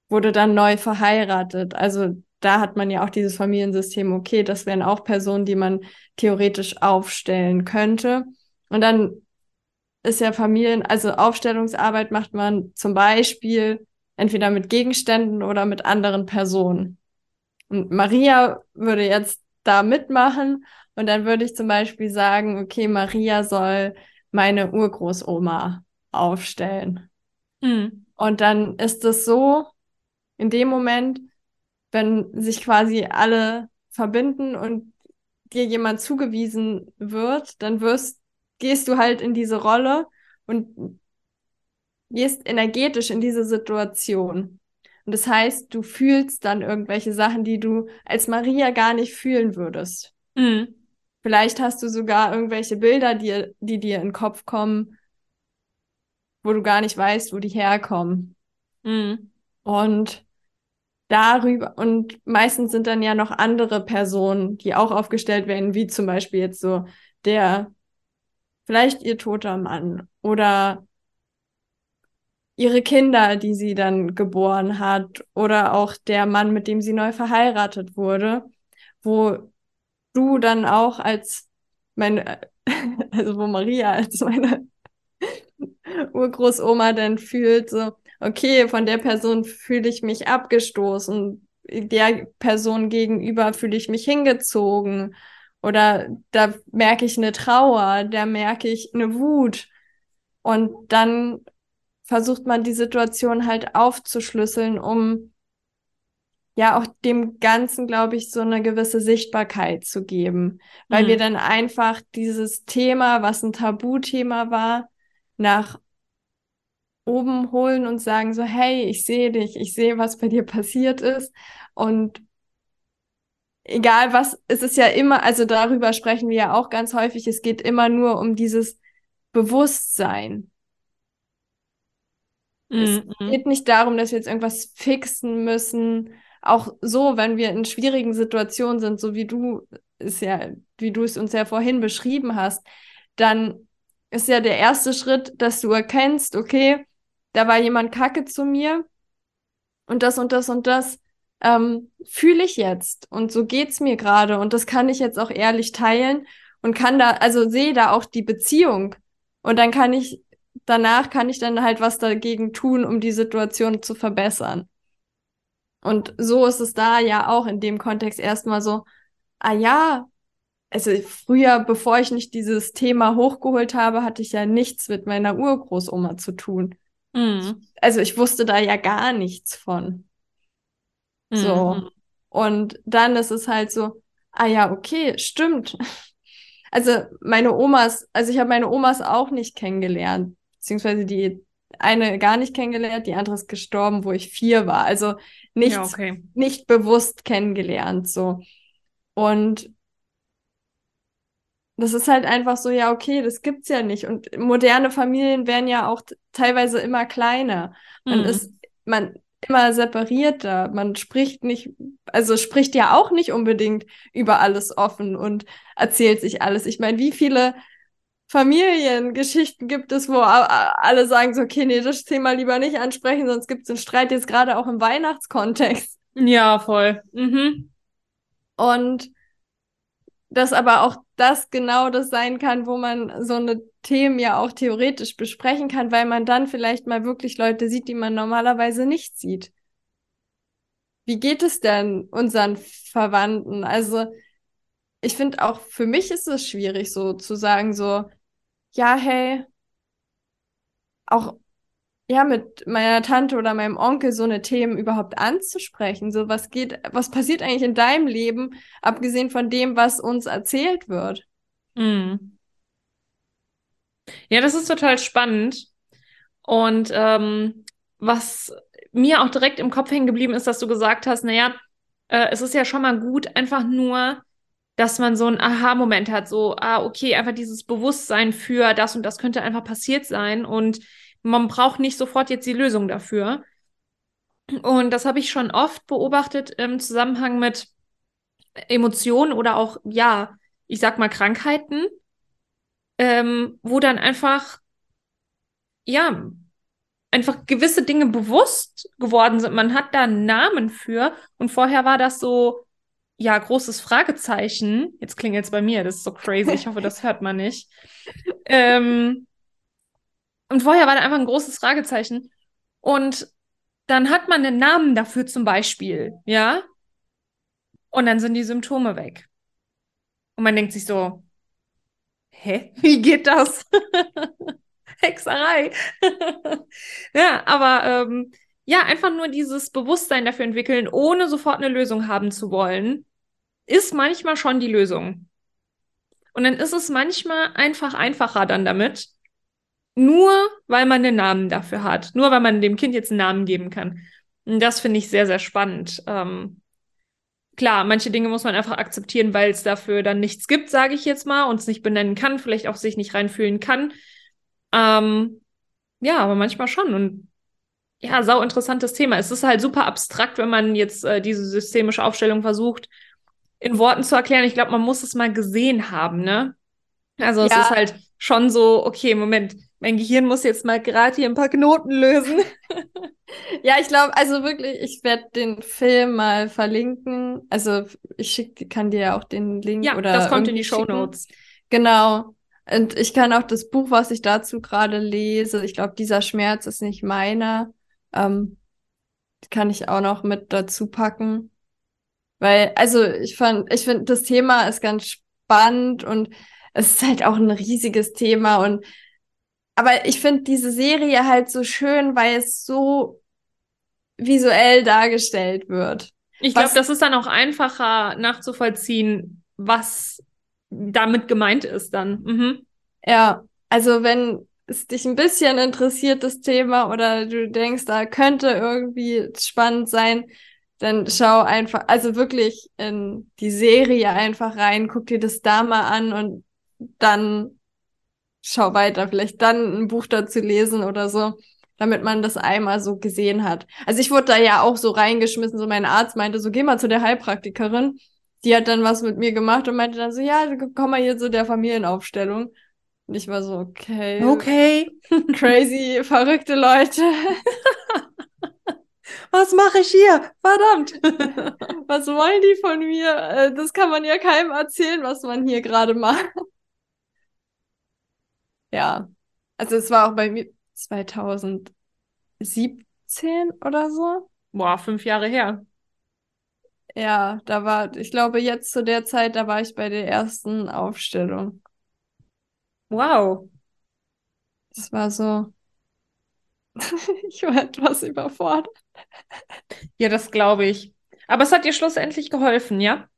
wurde dann neu verheiratet. Also da hat man ja auch dieses Familiensystem, okay, das wären auch Personen, die man theoretisch aufstellen könnte. Und dann ist ja Familien, also Aufstellungsarbeit macht man zum Beispiel entweder mit Gegenständen oder mit anderen Personen. Und Maria würde jetzt da mitmachen und dann würde ich zum Beispiel sagen, okay, Maria soll meine Urgroßoma aufstellen. Mhm. Und dann ist es so, in dem Moment, wenn sich quasi alle verbinden und dir jemand zugewiesen wird, dann wirst, gehst du halt in diese Rolle und gehst energetisch in diese Situation. Und das heißt, du fühlst dann irgendwelche Sachen, die du als Maria gar nicht fühlen würdest. Mhm. Vielleicht hast du sogar irgendwelche Bilder, die, die dir in den Kopf kommen, wo du gar nicht weißt, wo die herkommen. Mhm. Und darüber, und meistens sind dann ja noch andere Personen, die auch aufgestellt werden, wie zum Beispiel jetzt so der, vielleicht ihr toter Mann oder ihre Kinder, die sie dann geboren hat oder auch der Mann, mit dem sie neu verheiratet wurde, wo du dann auch als meine, also wo Maria als meine Urgroßoma dann fühlt, so, okay, von der Person fühle ich mich abgestoßen, der Person gegenüber fühle ich mich hingezogen oder da merke ich eine Trauer, da merke ich eine Wut. Und dann versucht man die Situation halt aufzuschlüsseln, um ja auch dem Ganzen, glaube ich, so eine gewisse Sichtbarkeit zu geben, weil mhm. wir dann einfach dieses Thema, was ein Tabuthema war, nach oben holen und sagen so, hey, ich sehe dich, ich sehe, was bei dir passiert ist. Und egal was, es ist ja immer, also darüber sprechen wir ja auch ganz häufig, es geht immer nur um dieses Bewusstsein. Mhm. Es geht nicht darum, dass wir jetzt irgendwas fixen müssen, auch so, wenn wir in schwierigen Situationen sind, so wie du es ja, wie du es uns ja vorhin beschrieben hast, dann ist ja der erste Schritt, dass du erkennst, okay, da war jemand kacke zu mir und das und das und das ähm, fühle ich jetzt und so geht's mir gerade und das kann ich jetzt auch ehrlich teilen und kann da, also sehe da auch die Beziehung und dann kann ich, danach kann ich dann halt was dagegen tun, um die Situation zu verbessern. Und so ist es da ja auch in dem Kontext erstmal so, ah ja, also früher, bevor ich nicht dieses Thema hochgeholt habe, hatte ich ja nichts mit meiner Urgroßoma zu tun. Mhm. Also ich wusste da ja gar nichts von. So. Mhm. Und dann ist es halt so, ah ja, okay, stimmt. Also meine Omas, also ich habe meine Omas auch nicht kennengelernt, beziehungsweise die eine gar nicht kennengelernt, die andere ist gestorben, wo ich vier war. Also nichts, ja, okay. nicht bewusst kennengelernt, so. Und das ist halt einfach so, ja, okay, das gibt's ja nicht. Und moderne Familien werden ja auch teilweise immer kleiner. Man mhm. ist, man immer separierter. Man spricht nicht, also spricht ja auch nicht unbedingt über alles offen und erzählt sich alles. Ich meine, wie viele Familiengeschichten gibt es, wo alle sagen so, okay, nee, das Thema lieber nicht ansprechen, sonst gibt es einen Streit jetzt gerade auch im Weihnachtskontext. Ja, voll. Mhm. Und dass aber auch das genau das sein kann, wo man so eine Themen ja auch theoretisch besprechen kann, weil man dann vielleicht mal wirklich Leute sieht, die man normalerweise nicht sieht. Wie geht es denn unseren Verwandten? Also ich finde auch für mich ist es schwierig, so zu sagen, so, ja, hey, auch ja, mit meiner Tante oder meinem Onkel so eine Themen überhaupt anzusprechen. So, was geht, was passiert eigentlich in deinem Leben, abgesehen von dem, was uns erzählt wird? Mhm. Ja, das ist total spannend. Und ähm, was mir auch direkt im Kopf hängen geblieben ist, dass du gesagt hast, naja, äh, es ist ja schon mal gut, einfach nur, dass man so einen Aha-Moment hat, so, ah, okay, einfach dieses Bewusstsein für das und das könnte einfach passiert sein und man braucht nicht sofort jetzt die Lösung dafür. Und das habe ich schon oft beobachtet im Zusammenhang mit Emotionen oder auch, ja, ich sag mal Krankheiten, ähm, wo dann einfach, ja, einfach gewisse Dinge bewusst geworden sind. Man hat da einen Namen für und vorher war das so, ja, großes Fragezeichen. Jetzt klingelt es bei mir, das ist so crazy. Ich hoffe, das hört man nicht. Ähm, und vorher war da einfach ein großes Fragezeichen. Und dann hat man einen Namen dafür zum Beispiel, ja? Und dann sind die Symptome weg. Und man denkt sich so, hä? Wie geht das? Hexerei. ja, aber ähm, ja, einfach nur dieses Bewusstsein dafür entwickeln, ohne sofort eine Lösung haben zu wollen, ist manchmal schon die Lösung. Und dann ist es manchmal einfach einfacher dann damit, nur weil man den Namen dafür hat, nur weil man dem Kind jetzt einen Namen geben kann. Und das finde ich sehr, sehr spannend. Ähm, klar, manche Dinge muss man einfach akzeptieren, weil es dafür dann nichts gibt, sage ich jetzt mal, und es nicht benennen kann, vielleicht auch sich nicht reinfühlen kann. Ähm, ja, aber manchmal schon. Und ja, sau interessantes Thema. Es ist halt super abstrakt, wenn man jetzt äh, diese systemische Aufstellung versucht, in Worten zu erklären. Ich glaube, man muss es mal gesehen haben, ne? Also es ist halt schon so, okay, Moment, mein Gehirn muss jetzt mal gerade hier ein paar Knoten lösen. ja, ich glaube, also wirklich, ich werde den Film mal verlinken. Also ich schick, kann dir ja auch den Link ja, oder. Das kommt in die Show Notes. Genau. Und ich kann auch das Buch, was ich dazu gerade lese, ich glaube, dieser Schmerz ist nicht meiner, ähm, kann ich auch noch mit dazu packen. Weil, also ich fand, ich finde, das Thema ist ganz spannend und es ist halt auch ein riesiges Thema und aber ich finde diese Serie halt so schön, weil es so visuell dargestellt wird. Ich glaube, das ist dann auch einfacher nachzuvollziehen, was damit gemeint ist dann. Mhm. Ja, also wenn es dich ein bisschen interessiert, das Thema, oder du denkst, da könnte irgendwie spannend sein, dann schau einfach, also wirklich in die Serie einfach rein, guck dir das da mal an und dann schau weiter, vielleicht dann ein Buch dazu lesen oder so, damit man das einmal so gesehen hat. Also ich wurde da ja auch so reingeschmissen, so mein Arzt meinte so, geh mal zu der Heilpraktikerin. Die hat dann was mit mir gemacht und meinte dann so, ja, komm mal hier zu der Familienaufstellung. Und ich war so, okay. Okay. Crazy, verrückte Leute. Was mache ich hier? Verdammt. Was wollen die von mir? Äh, das kann man ja keinem erzählen, was man hier gerade macht. Ja. Also es war auch bei mir 2017 oder so. Boah, fünf Jahre her. Ja, da war, ich glaube, jetzt zu der Zeit, da war ich bei der ersten Aufstellung. Wow. Das war so. ich war etwas überfordert. Ja, das glaube ich. Aber es hat dir schlussendlich geholfen, ja?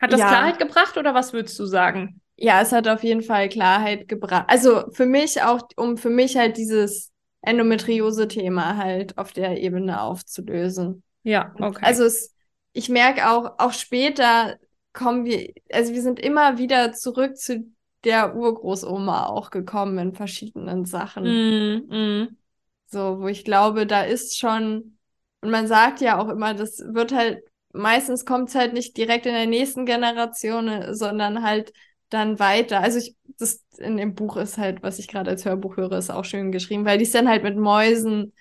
Hat das ja. Klarheit gebracht oder was würdest du sagen? Ja, es hat auf jeden Fall Klarheit gebracht. Also für mich auch, um für mich halt dieses Endometriose-Thema halt auf der Ebene aufzulösen. Ja, okay. Also es, ich merke auch, auch später kommen wir, also wir sind immer wieder zurück zu der Urgroßoma auch gekommen in verschiedenen Sachen. Mm, mm. So, wo ich glaube, da ist schon, und man sagt ja auch immer, das wird halt, meistens kommt es halt nicht direkt in der nächsten Generation, sondern halt dann weiter. Also ich, das in dem Buch ist halt, was ich gerade als Hörbuch höre, ist auch schön geschrieben, weil die es dann halt mit Mäusen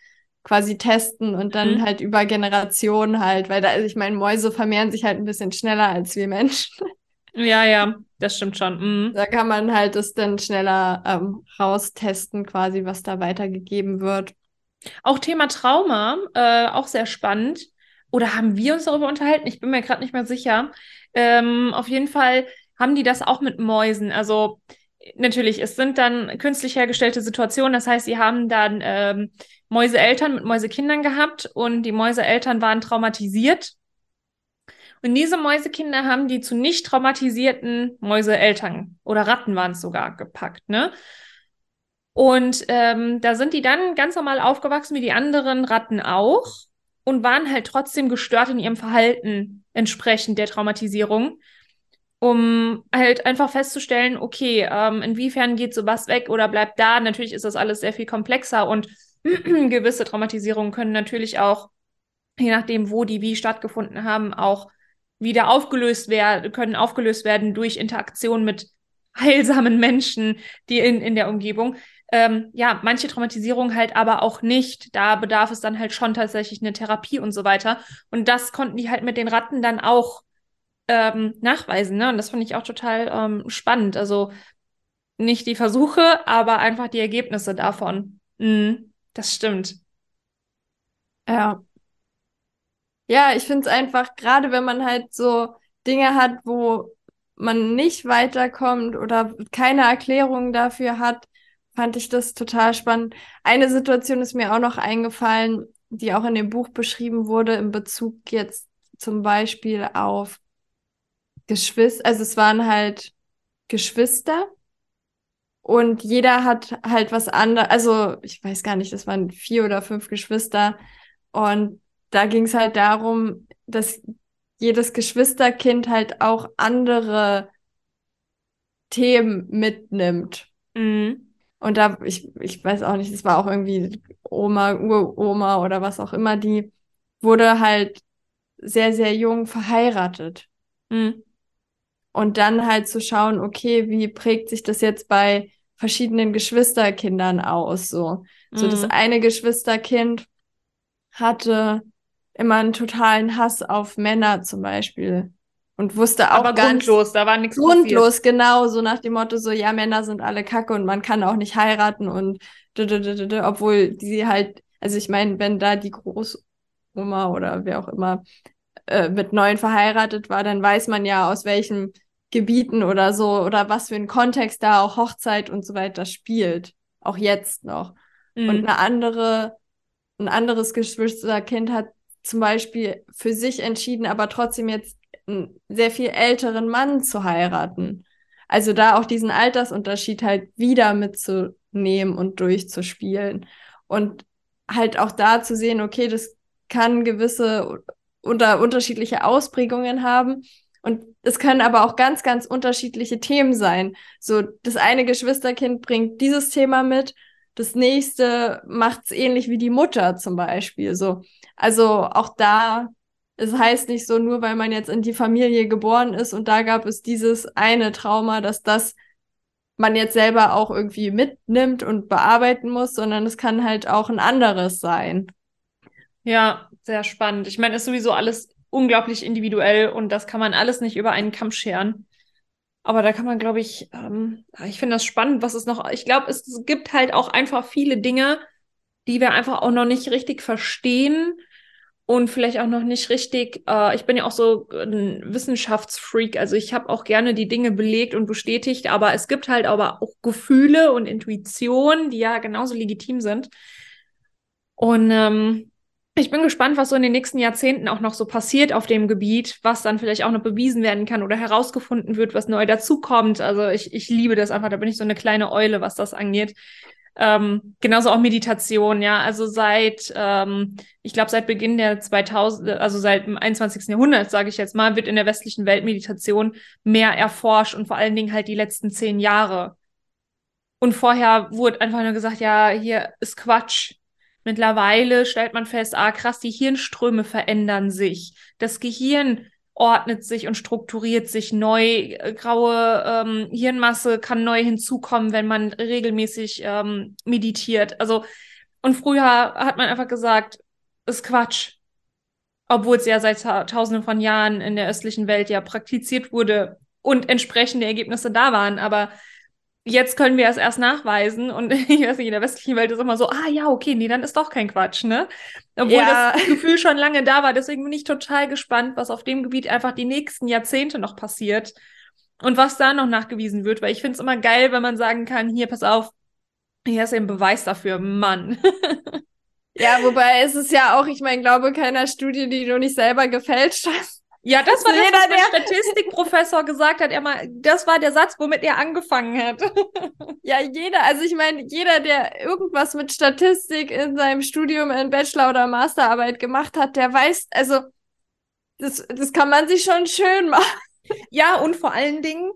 quasi testen und dann mhm. halt über Generationen halt, weil da, also ich meine, Mäuse vermehren sich halt ein bisschen schneller als wir Menschen. Ja, ja, das stimmt schon. Mhm. Da kann man halt das dann schneller ähm, raustesten, quasi, was da weitergegeben wird. Auch Thema Trauma, äh, auch sehr spannend. oder haben wir uns darüber unterhalten? Ich bin mir gerade nicht mehr sicher. Ähm, auf jeden Fall haben die das auch mit Mäusen. Also natürlich, es sind dann künstlich hergestellte Situationen. Das heißt, sie haben dann ähm, Mäuseeltern mit Mäusekindern gehabt und die Mäuseeltern waren traumatisiert. Und diese Mäusekinder haben die zu nicht traumatisierten Mäuseeltern oder Ratten waren es sogar gepackt, ne? Und ähm, da sind die dann ganz normal aufgewachsen wie die anderen Ratten auch und waren halt trotzdem gestört in ihrem Verhalten entsprechend der Traumatisierung, um halt einfach festzustellen, okay, ähm, inwiefern geht sowas weg oder bleibt da. Natürlich ist das alles sehr viel komplexer und gewisse Traumatisierungen können natürlich auch, je nachdem, wo die wie stattgefunden haben, auch wieder aufgelöst werden, können aufgelöst werden durch Interaktion mit heilsamen Menschen, die in, in der Umgebung. Ähm, ja, manche Traumatisierung halt aber auch nicht. Da bedarf es dann halt schon tatsächlich eine Therapie und so weiter. Und das konnten die halt mit den Ratten dann auch ähm, nachweisen. Ne? Und das fand ich auch total ähm, spannend. Also nicht die Versuche, aber einfach die Ergebnisse davon. Mhm, das stimmt. Ja. Ja, ich finde es einfach, gerade wenn man halt so Dinge hat, wo man nicht weiterkommt oder keine Erklärung dafür hat, fand ich das total spannend. Eine Situation ist mir auch noch eingefallen, die auch in dem Buch beschrieben wurde, in Bezug jetzt zum Beispiel auf Geschwister. Also es waren halt Geschwister und jeder hat halt was anderes. Also ich weiß gar nicht, das waren vier oder fünf Geschwister und da ging es halt darum, dass jedes Geschwisterkind halt auch andere Themen mitnimmt. Mhm. Und da, ich, ich weiß auch nicht, es war auch irgendwie Oma, Uroma oder was auch immer, die wurde halt sehr, sehr jung verheiratet. Mhm. Und dann halt zu schauen, okay, wie prägt sich das jetzt bei verschiedenen Geschwisterkindern aus? So, mhm. so das mhm. eine Geschwisterkind hatte immer einen totalen Hass auf Männer zum Beispiel und wusste auch Aber ganz grundlos, da war nichts grundlos, passiert. genau, so nach dem Motto so, ja, Männer sind alle Kacke und man kann auch nicht heiraten und obwohl die halt, also ich meine, wenn da die Großoma oder wer auch immer äh, mit neuen verheiratet war, dann weiß man ja aus welchen Gebieten oder so oder was für ein Kontext da auch Hochzeit und so weiter spielt, auch jetzt noch. Mhm. Und eine andere, ein anderes Geschwisterkind hat zum Beispiel für sich entschieden, aber trotzdem jetzt einen sehr viel älteren Mann zu heiraten. Also da auch diesen Altersunterschied halt wieder mitzunehmen und durchzuspielen. Und halt auch da zu sehen, okay, das kann gewisse unter unterschiedliche Ausprägungen haben. Und es können aber auch ganz, ganz unterschiedliche Themen sein. So, das eine Geschwisterkind bringt dieses Thema mit, das nächste macht es ähnlich wie die Mutter zum Beispiel. So, also auch da es heißt nicht so, nur weil man jetzt in die Familie geboren ist und da gab es dieses eine Trauma, dass das man jetzt selber auch irgendwie mitnimmt und bearbeiten muss, sondern es kann halt auch ein anderes sein. Ja, sehr spannend. Ich meine, es ist sowieso alles unglaublich individuell und das kann man alles nicht über einen Kamm scheren. Aber da kann man, glaube ich, ähm, ich finde das spannend, was es noch, ich glaube, es gibt halt auch einfach viele Dinge, die wir einfach auch noch nicht richtig verstehen und vielleicht auch noch nicht richtig. Äh, ich bin ja auch so ein Wissenschaftsfreak, also ich habe auch gerne die Dinge belegt und bestätigt, aber es gibt halt aber auch Gefühle und Intuition, die ja genauso legitim sind. Und ähm, ich bin gespannt, was so in den nächsten Jahrzehnten auch noch so passiert auf dem Gebiet, was dann vielleicht auch noch bewiesen werden kann oder herausgefunden wird, was neu dazukommt. Also ich, ich liebe das einfach, da bin ich so eine kleine Eule, was das angeht. Ähm, genauso auch Meditation, ja. Also seit, ähm, ich glaube, seit Beginn der 2000, also seit dem 21. Jahrhundert, sage ich jetzt mal, wird in der westlichen Welt Meditation mehr erforscht und vor allen Dingen halt die letzten zehn Jahre. Und vorher wurde einfach nur gesagt, ja, hier ist Quatsch. Mittlerweile stellt man fest, ah, krass, die Hirnströme verändern sich. Das Gehirn ordnet sich und strukturiert sich neu. Äh, graue ähm, Hirnmasse kann neu hinzukommen, wenn man regelmäßig ähm, meditiert. Also, und früher hat man einfach gesagt, ist Quatsch. Obwohl es ja seit tausenden von Jahren in der östlichen Welt ja praktiziert wurde und entsprechende Ergebnisse da waren. Aber jetzt können wir es erst nachweisen und ich weiß nicht, in der westlichen Welt ist immer so, ah ja, okay, nee, dann ist doch kein Quatsch, ne? Obwohl Ja. das Gefühl schon lange da war. Deswegen bin ich total gespannt, was auf dem Gebiet einfach die nächsten Jahrzehnte noch passiert und was da noch nachgewiesen wird, weil ich finde es immer geil, wenn man sagen kann, hier, pass auf, hier ist ein Beweis dafür, Mann. Ja, wobei es ist ja auch, ich meine, glaube keiner Studie, die du nicht selber gefälscht hast. Ja, das war Also das, was jeder, mein Statistikprofessor gesagt hat. Er mal, das war der Satz, womit er angefangen hat. Ja, jeder, also ich meine, jeder, der irgendwas mit Statistik in seinem Studium in Bachelor- oder Masterarbeit gemacht hat, der weiß, also das, das kann man sich schon schön machen. Ja, und vor allen Dingen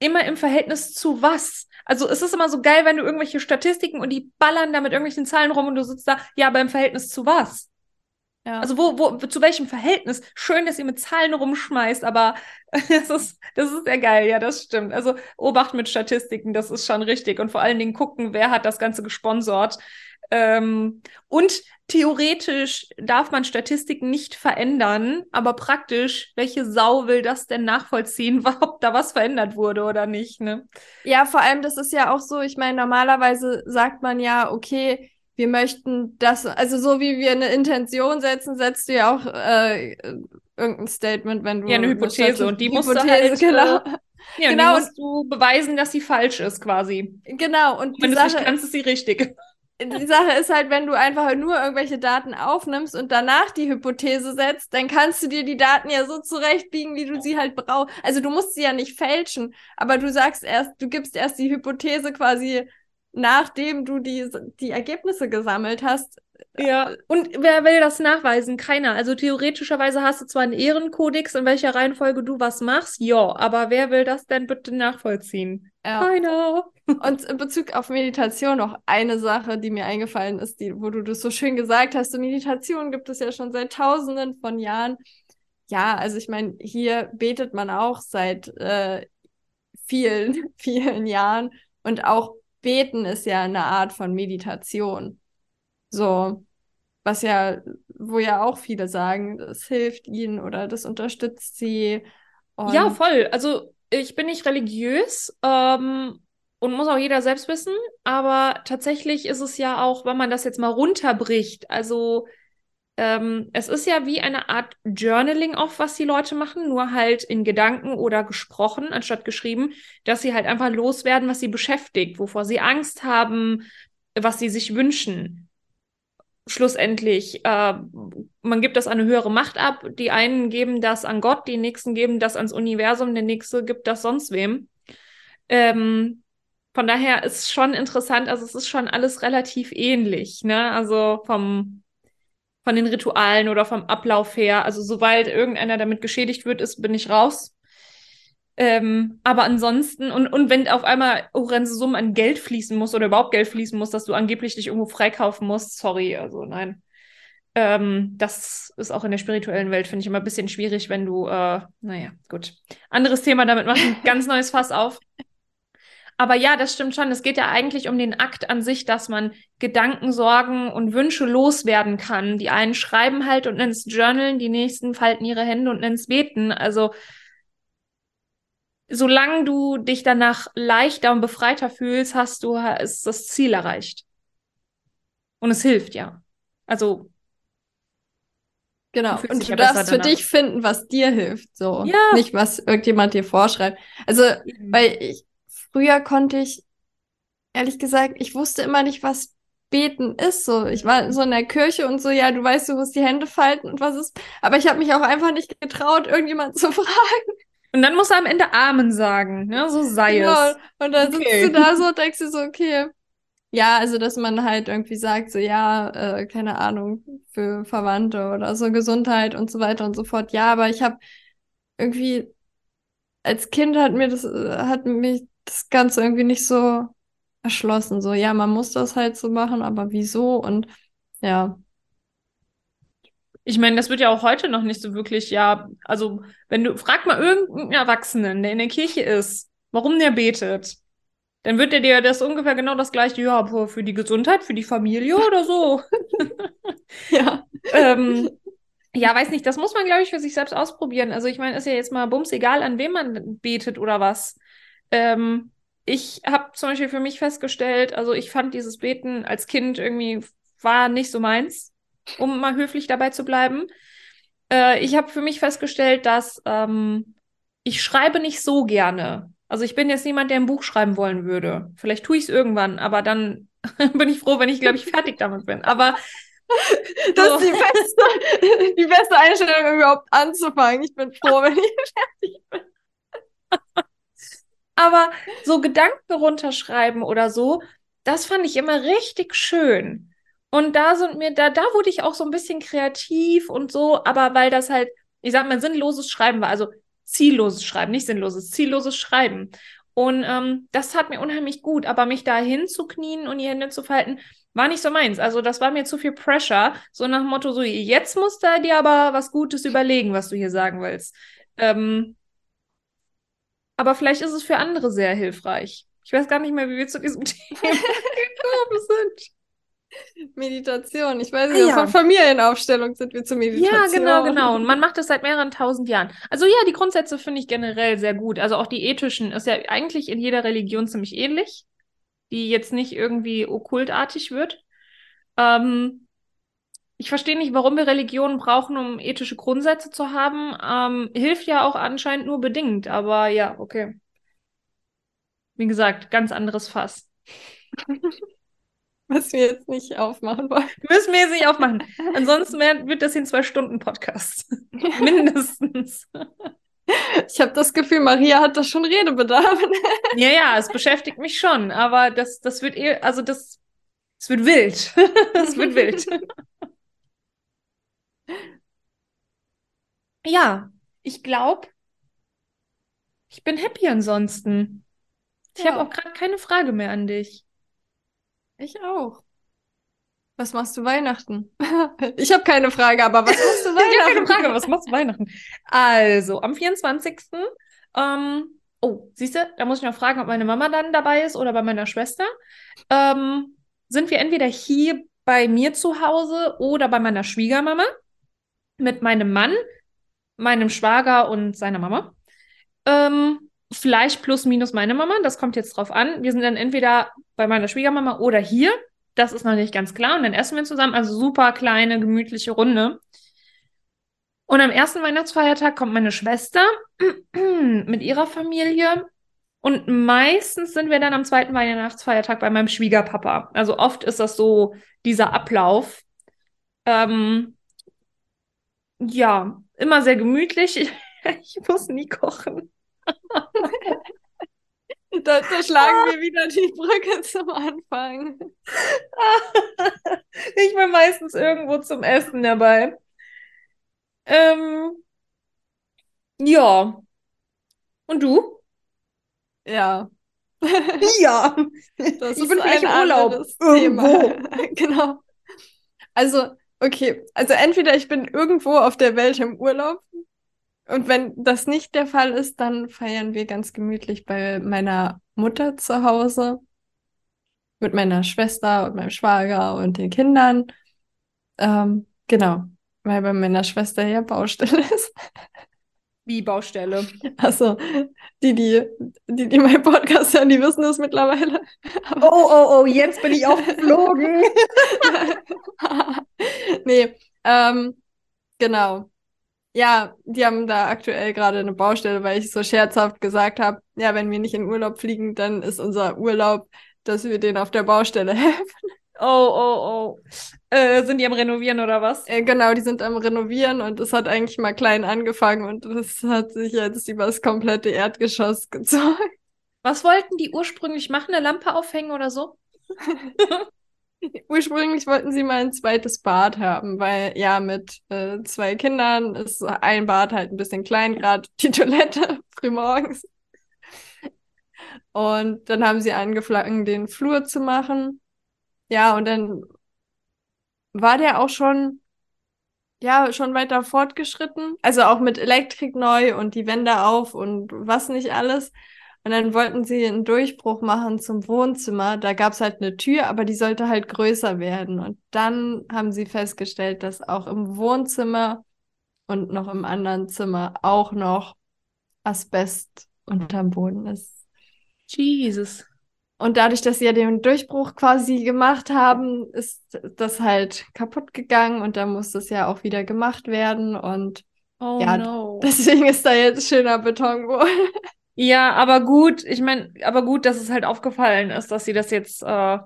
immer im Verhältnis zu was. Also es ist immer so geil, wenn du irgendwelche Statistiken und die ballern da mit irgendwelchen Zahlen rum und du sitzt da, ja, aber im Verhältnis zu was? Ja. Also wo, wo, zu welchem Verhältnis? Schön, dass ihr mit Zahlen rumschmeißt, aber das ist, das ist sehr geil, ja, das stimmt. Also Obacht mit Statistiken, das ist schon richtig. Und vor allen Dingen gucken, wer hat das Ganze gesponsert. Ähm, und theoretisch darf man Statistiken nicht verändern, aber praktisch, welche Sau will das denn nachvollziehen, ob da was verändert wurde oder nicht, ne? Ja, vor allem, das ist ja auch so, ich meine, normalerweise sagt man ja, okay, wir möchten das, also so wie wir eine Intention setzen, setzt du ja auch äh, irgendein Statement, wenn du Ja, eine Hypothese. Stati- Und die musst du Hypothese, halt, genau, Ja, Genau, und die musst du beweisen, dass sie falsch ist, quasi. genau. Und Wenn die du es nicht kannst, ist sie richtig. die Sache ist halt, wenn du einfach nur irgendwelche Daten aufnimmst und danach die Hypothese setzt, dann kannst du dir die Daten ja so zurechtbiegen, wie du sie halt brauchst. Also du musst sie ja nicht fälschen, aber du sagst erst, du gibst erst die Hypothese quasi, nachdem du die, die Ergebnisse gesammelt hast. Ja, und wer will das nachweisen? Keiner. Also theoretischerweise hast du zwar einen Ehrenkodex, in welcher Reihenfolge du was machst, ja, aber wer will das denn bitte nachvollziehen? Ja. Keiner. Und in Bezug auf Meditation noch eine Sache, die mir eingefallen ist, die, wo du das so schön gesagt hast. So Meditation gibt es ja schon seit Tausenden von Jahren. Ja, also ich meine, hier betet man auch seit äh, vielen, vielen Jahren und auch beten ist ja eine Art von Meditation. So, was ja, wo ja auch viele sagen, das hilft ihnen oder das unterstützt sie. Ja, voll. Also ich bin nicht religiös ähm, und muss auch jeder selbst wissen, aber tatsächlich ist es ja auch, wenn man das jetzt mal runterbricht, also ähm, es ist ja wie eine Art Journaling oft, was die Leute machen, nur halt in Gedanken oder gesprochen, anstatt geschrieben, dass sie halt einfach loswerden, was sie beschäftigt, wovor sie Angst haben, was sie sich wünschen. Schlussendlich, äh, man gibt das an eine höhere Macht ab. Die einen geben das an Gott, die nächsten geben das ans Universum, der nächste gibt das sonst wem. Ähm, von daher ist schon interessant, also es ist schon alles relativ ähnlich, ne? Also vom von den Ritualen oder vom Ablauf her. Also sobald irgendeiner damit geschädigt wird, ist, bin ich raus. Ähm, aber ansonsten, und, und wenn auf einmal horrende Summen an Geld fließen muss oder überhaupt Geld fließen muss, dass du angeblich dich irgendwo freikaufen musst, sorry, also nein. Ähm, das ist auch in der spirituellen Welt, finde ich, immer ein bisschen schwierig, wenn du, äh, naja, gut. Anderes Thema, damit mache ich ein ganz neues Fass auf. Aber ja, das stimmt schon. Es geht ja eigentlich um den Akt an sich, dass man Gedanken, Sorgen und Wünsche loswerden kann. Die einen schreiben halt und nennen es Journalen, die nächsten falten ihre Hände und nennen es Beten. Also, solange du dich danach leichter und befreiter fühlst, hast du, ist das Ziel erreicht. Und es hilft, ja. Also, Genau. Du Und du darfst für danach. dich finden, was dir hilft, so. Ja. Nicht, was irgendjemand dir vorschreibt. Also, weil ich, früher konnte ich, ehrlich gesagt, ich wusste immer nicht, was Beten ist, so. Ich war so in der Kirche und so, ja, du weißt, du musst die Hände falten und was ist, aber ich habe mich auch einfach nicht getraut, irgendjemand zu fragen. und dann musst du am Ende Amen sagen, ne? So sei Genau. es. Und dann Okay. sitzt du da so und denkst dir so, okay. Ja, also, dass man halt irgendwie sagt, so, ja, äh, keine Ahnung, für Verwandte oder so Gesundheit und so weiter und so fort. Ja, aber ich habe irgendwie, als Kind hat mir das, äh, hat mich das Ganze irgendwie nicht so erschlossen. So, ja, man muss das halt so machen, aber wieso? Und ja, Ich meine, das wird ja auch heute noch nicht so wirklich, ja, also wenn du, frag mal irgendeinen Erwachsenen, der in der Kirche ist, warum der betet, dann wird der dir das ungefähr genau das gleiche, ja, für die Gesundheit, für die Familie oder so. ja, ähm, ja, weiß nicht, das muss man, glaube ich, für sich selbst ausprobieren. Also ich meine, ist ja jetzt mal bums egal, an wem man betet oder was. Ähm, ich habe zum Beispiel für mich festgestellt, also ich fand dieses Beten als Kind irgendwie war nicht so meins, um mal höflich dabei zu bleiben. Äh, ich habe für mich festgestellt, dass ähm, ich schreibe nicht so gerne. Also ich bin jetzt niemand, der ein Buch schreiben wollen würde. Vielleicht tue ich es irgendwann, aber dann bin ich froh, wenn ich, glaube ich, fertig damit bin. Aber das so. ist die beste, die beste Einstellung, überhaupt anzufangen. Ich bin froh, wenn ich fertig bin. Aber so Gedanken runterschreiben oder so, das fand ich immer richtig schön. Und da sind mir, da, da wurde ich auch so ein bisschen kreativ und so, aber weil das halt, ich sag mal, sinnloses Schreiben war, also zielloses Schreiben, nicht sinnloses, zielloses Schreiben. Und ähm, das tat mir unheimlich gut, aber mich da hinzuknien und die Hände zu falten, war nicht so meins. Also das war mir zu viel Pressure, so nach dem Motto, so jetzt musst du dir aber was Gutes überlegen, was du hier sagen willst. Ähm, aber vielleicht ist es für andere sehr hilfreich. Ich weiß gar nicht mehr, wie wir zu diesem Thema gekommen sind. Meditation. Ich weiß nicht, ah, ja. von Familienaufstellung sind wir zur Meditation. Ja, genau, genau. Und man macht das seit mehreren tausend Jahren. Also ja, die Grundsätze finde ich generell sehr gut. Also auch die ethischen ist ja eigentlich in jeder Religion ziemlich ähnlich, die jetzt nicht irgendwie okkultartig wird. Ähm, ich verstehe nicht, warum wir Religionen brauchen, um ethische Grundsätze zu haben. Ähm, hilft ja auch anscheinend nur bedingt, aber ja, okay. Wie gesagt, ganz anderes Fass. Was wir jetzt nicht aufmachen wollen. Müssen wir jetzt nicht aufmachen. Ansonsten wird das hier ein Zwei-Stunden-Podcast. Mindestens. Ich habe das Gefühl, Maria hat da schon Redebedarf. ja, ja, es beschäftigt mich schon, aber das, das wird eh, also das, es wird wild. Es wird wild. Ja, ich glaube, ich bin happy ansonsten. Ich ja. habe auch gerade keine Frage mehr an dich. Ich auch. Was machst du Weihnachten? ich habe keine Frage, aber was machst du Weihnachten? ich habe keine Frage, was machst du Weihnachten? Also, am 24. Ähm, oh, siehst du, da muss ich noch fragen, ob meine Mama dann dabei ist oder bei meiner Schwester. Ähm, sind wir entweder hier bei mir zu Hause oder bei meiner Schwiegermama mit meinem Mann, meinem Schwager und seiner Mama. Ähm, vielleicht plus minus meine Mama, das kommt jetzt drauf an. Wir sind dann entweder bei meiner Schwiegermama oder hier. Das ist noch nicht ganz klar. Und dann essen wir zusammen. Also super kleine, gemütliche Runde. Und am ersten Weihnachtsfeiertag kommt meine Schwester mit ihrer Familie. Und meistens sind wir dann am zweiten Weihnachtsfeiertag bei meinem Schwiegerpapa. Also oft ist das so dieser Ablauf. Ähm, ja, immer sehr gemütlich. ich muss nie kochen. Da, da schlagen wir wieder die Brücke zum Anfang. ich bin meistens irgendwo zum Essen dabei. Ähm, ja. Und du? Ja. ja. Das ich bin vielleicht im Urlaub. Irgendwo. genau. Also, okay. Also entweder ich bin irgendwo auf der Welt im Urlaub und wenn das nicht der Fall ist, dann feiern wir ganz gemütlich bei meiner Mutter zu Hause mit meiner Schwester und meinem Schwager und den Kindern. Ähm, genau, weil bei meiner Schwester ja Baustelle ist. Wie Baustelle? Also, die, die, die, die meinen Podcast hören, die wissen das mittlerweile. oh, oh, oh, jetzt bin ich aufgeflogen. nee, ähm, genau ja, die haben da aktuell gerade eine Baustelle, weil ich so scherzhaft gesagt habe, ja, wenn wir nicht in Urlaub fliegen, dann ist unser Urlaub, dass wir denen auf der Baustelle helfen. Oh, oh, oh. Äh, sind die am Renovieren oder was? Äh, genau, die sind am Renovieren und es hat eigentlich mal klein angefangen und es hat sich jetzt über das komplette Erdgeschoss gezogen. Was wollten die ursprünglich machen? Eine Lampe aufhängen oder so? Ursprünglich wollten sie mal ein zweites Bad haben, weil ja, mit äh, zwei Kindern ist ein Bad halt ein bisschen klein, gerade die Toilette frühmorgens. Und dann haben sie angefangen, den Flur zu machen. Ja, und dann war der auch schon, ja, schon weiter fortgeschritten. Also auch mit Elektrik neu und die Wände auf und was nicht alles. Und dann wollten sie einen Durchbruch machen zum Wohnzimmer. Da gab es halt eine Tür, aber die sollte halt größer werden. Und dann haben sie festgestellt, dass auch im Wohnzimmer und noch im anderen Zimmer auch noch Asbest unterm Boden ist. Jesus. Und dadurch, dass sie ja den Durchbruch quasi gemacht haben, ist das halt kaputt gegangen und dann muss das ja auch wieder gemacht werden. Und Oh Ja, no. deswegen ist da jetzt schöner Beton wohl. Ja, aber gut, ich meine, aber gut, dass es halt aufgefallen ist, dass sie das jetzt äh,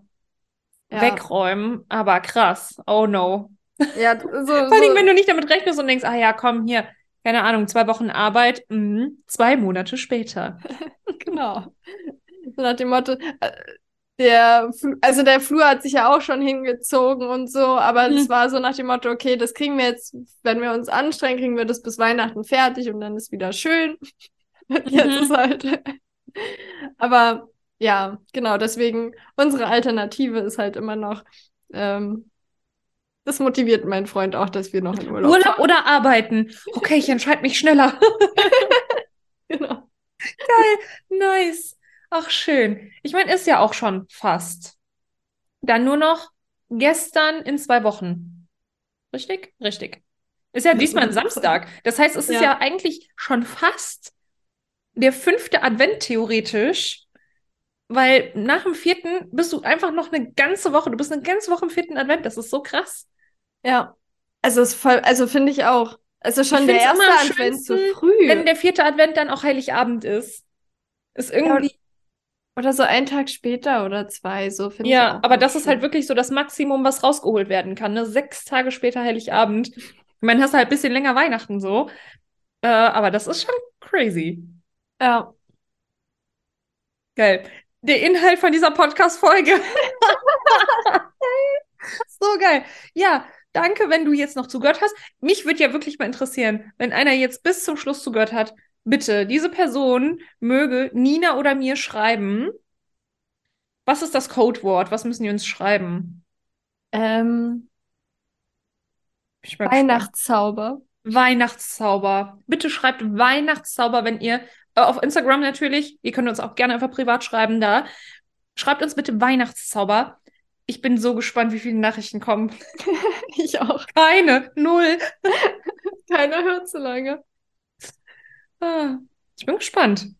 wegräumen. Aber krass. Oh no. Ja, so, Vor allem, so, wenn du nicht damit rechnest und denkst, ah ja, komm, hier, keine Ahnung, zwei Wochen Arbeit, mhm, zwei Monate später. genau. So nach dem Motto, äh, der, also der Flur hat sich ja auch schon hingezogen und so, aber Mhm. es war so nach dem Motto, okay, das kriegen wir jetzt, wenn wir uns anstrengen, kriegen wir das bis Weihnachten fertig und dann ist wieder schön. Jetzt Mhm. ist halt. Aber ja, genau, deswegen unsere Alternative ist halt immer noch, ähm, das motiviert meinen Freund auch, dass wir noch in Urlaub Urlaub fahren. oder arbeiten? Okay, ich entscheide mich schneller. Genau. Nice. Ach, schön. Ich meine, ist ja auch schon fast. Dann nur noch gestern in zwei Wochen. Richtig? Richtig. Ist ja diesmal ein Samstag. Das heißt, es ist Ja. ja eigentlich schon fast der fünfte Advent theoretisch, weil nach dem vierten bist du einfach noch eine ganze Woche. Du bist eine ganze Woche im vierten Advent. Das ist so krass. Ja. Also ist voll, also finde ich auch. Also schon Ich der erste Advent schönsten, früh. Wenn der vierte Advent dann auch Heiligabend ist. Ist irgendwie. Oder so einen Tag später oder zwei, so finde ich Ja, aber das ist halt schön. wirklich so das Maximum, was rausgeholt werden kann. Ne? Sechs Tage später Heiligabend. Ich meine, hast halt ein bisschen länger Weihnachten so. Äh, aber das ist schon crazy. Ja. Geil. Der Inhalt von dieser Podcast-Folge. So geil. Ja, danke, wenn du jetzt noch zugehört hast. Mich würde ja wirklich mal interessieren, wenn einer jetzt bis zum Schluss zugehört hat, bitte, diese Person möge Nina oder mir schreiben. Was ist das Codewort? Was müssen die uns schreiben? Ähm. Weihnachtszauber. Weihnachtszauber. Bitte schreibt Weihnachtszauber, wenn ihr äh, auf Instagram natürlich. Ihr könnt uns auch gerne einfach privat schreiben da. Schreibt uns bitte Weihnachtszauber. Ich bin so gespannt, wie viele Nachrichten kommen. Ich auch. Keine, null. Keiner hört so lange. Ah, ich bin gespannt.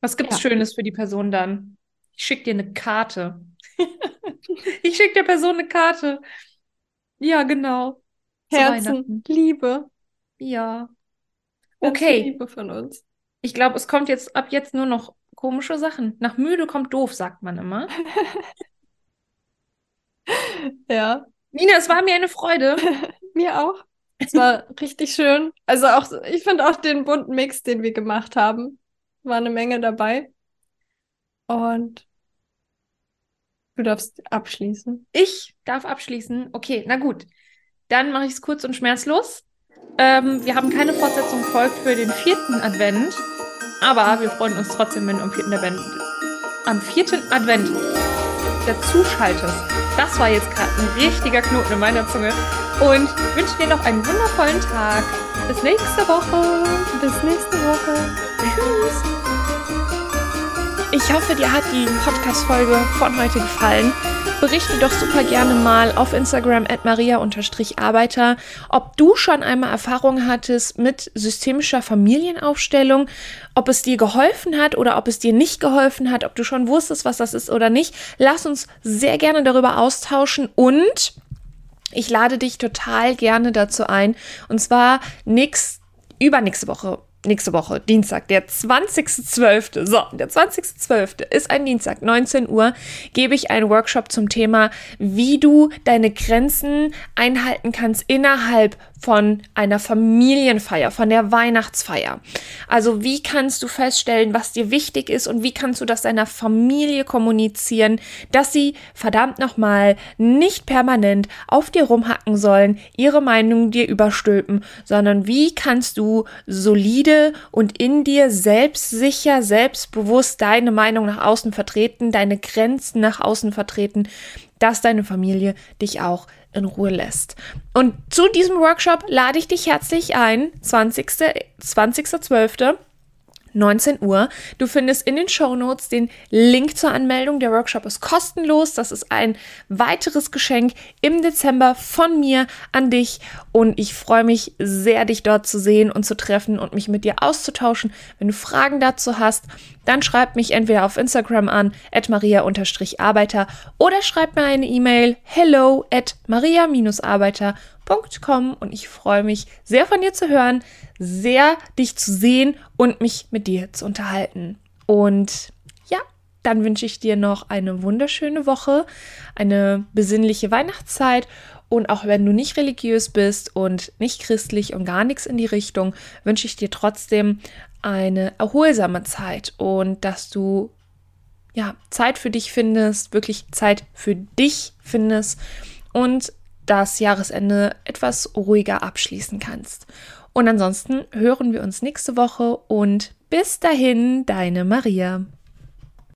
Was gibt's Ja. Schönes für die Person dann? Ich schicke dir eine Karte. Ich schicke der Person eine Karte. Ja, genau. Herzen. Liebe. Ja. Ganz Okay. Liebe von uns. Ich glaube, es kommt jetzt ab jetzt nur noch komische Sachen. Nach müde kommt doof, sagt man immer. Ja, Nina, es war mir eine Freude. mir auch. Es war richtig schön. Also auch, ich finde auch den bunten Mix, den wir gemacht haben, war eine Menge dabei. Und du darfst abschließen. Ich darf abschließen. Okay, na gut. Dann mache ich es kurz und schmerzlos. Ähm, wir haben keine Fortsetzung folgt für den vierten Advent, aber wir freuen uns trotzdem, wenn du am vierten Advent, am vierten Advent dazu schaltest. Das war jetzt gerade ein richtiger Knoten in meiner Zunge und wünsche dir noch einen wundervollen Tag. Bis nächste Woche. Bis nächste Woche. Tschüss. Ich hoffe, dir hat die Podcast-Folge von heute gefallen. Berichte doch super gerne mal auf Instagram at maria-arbeiter, ob du schon einmal Erfahrung hattest mit systemischer Familienaufstellung, ob es dir geholfen hat oder ob es dir nicht geholfen hat, ob du schon wusstest, was das ist oder nicht. Lass uns sehr gerne darüber austauschen und ich lade dich total gerne dazu ein. Und zwar nix, übernächste Woche. Nächste Woche, Dienstag, der 20.12. So, der 20.12. ist ein Dienstag, 19 Uhr, gebe ich einen Workshop zum Thema, wie du deine Grenzen einhalten kannst innerhalb von einer Familienfeier, von der Weihnachtsfeier. Also wie kannst du feststellen, was dir wichtig ist und wie kannst du das deiner Familie kommunizieren, dass sie verdammt nochmal nicht permanent auf dir rumhacken sollen, ihre Meinung dir überstülpen, sondern wie kannst du solide und in dir selbstsicher, selbstbewusst deine Meinung nach außen vertreten, deine Grenzen nach außen vertreten, dass deine Familie dich auch in Ruhe lässt. Und zu diesem Workshop lade ich dich herzlich ein, 20. 20.12. 19 Uhr. Du findest in den Show Notes den Link zur Anmeldung. Der Workshop ist kostenlos. Das ist ein weiteres Geschenk im Dezember von mir an dich. Und ich freue mich sehr, dich dort zu sehen und zu treffen und mich mit dir auszutauschen. Wenn du Fragen dazu hast, dann schreib mich entweder auf Instagram an, at maria-arbeiter oder schreib mir eine E-Mail hello at maria-arbeiter.com und ich freue mich sehr von dir zu hören, sehr dich zu sehen und mich mit dir zu unterhalten. Und ja, dann wünsche ich dir noch eine wunderschöne Woche, eine besinnliche Weihnachtszeit und auch wenn du nicht religiös bist und nicht christlich und gar nichts in die Richtung, wünsche ich dir trotzdem eine erholsame Zeit und dass du ja Zeit für dich findest, wirklich Zeit für dich findest und das Jahresende etwas ruhiger abschließen kannst. Und ansonsten hören wir uns nächste Woche und bis dahin, deine Maria.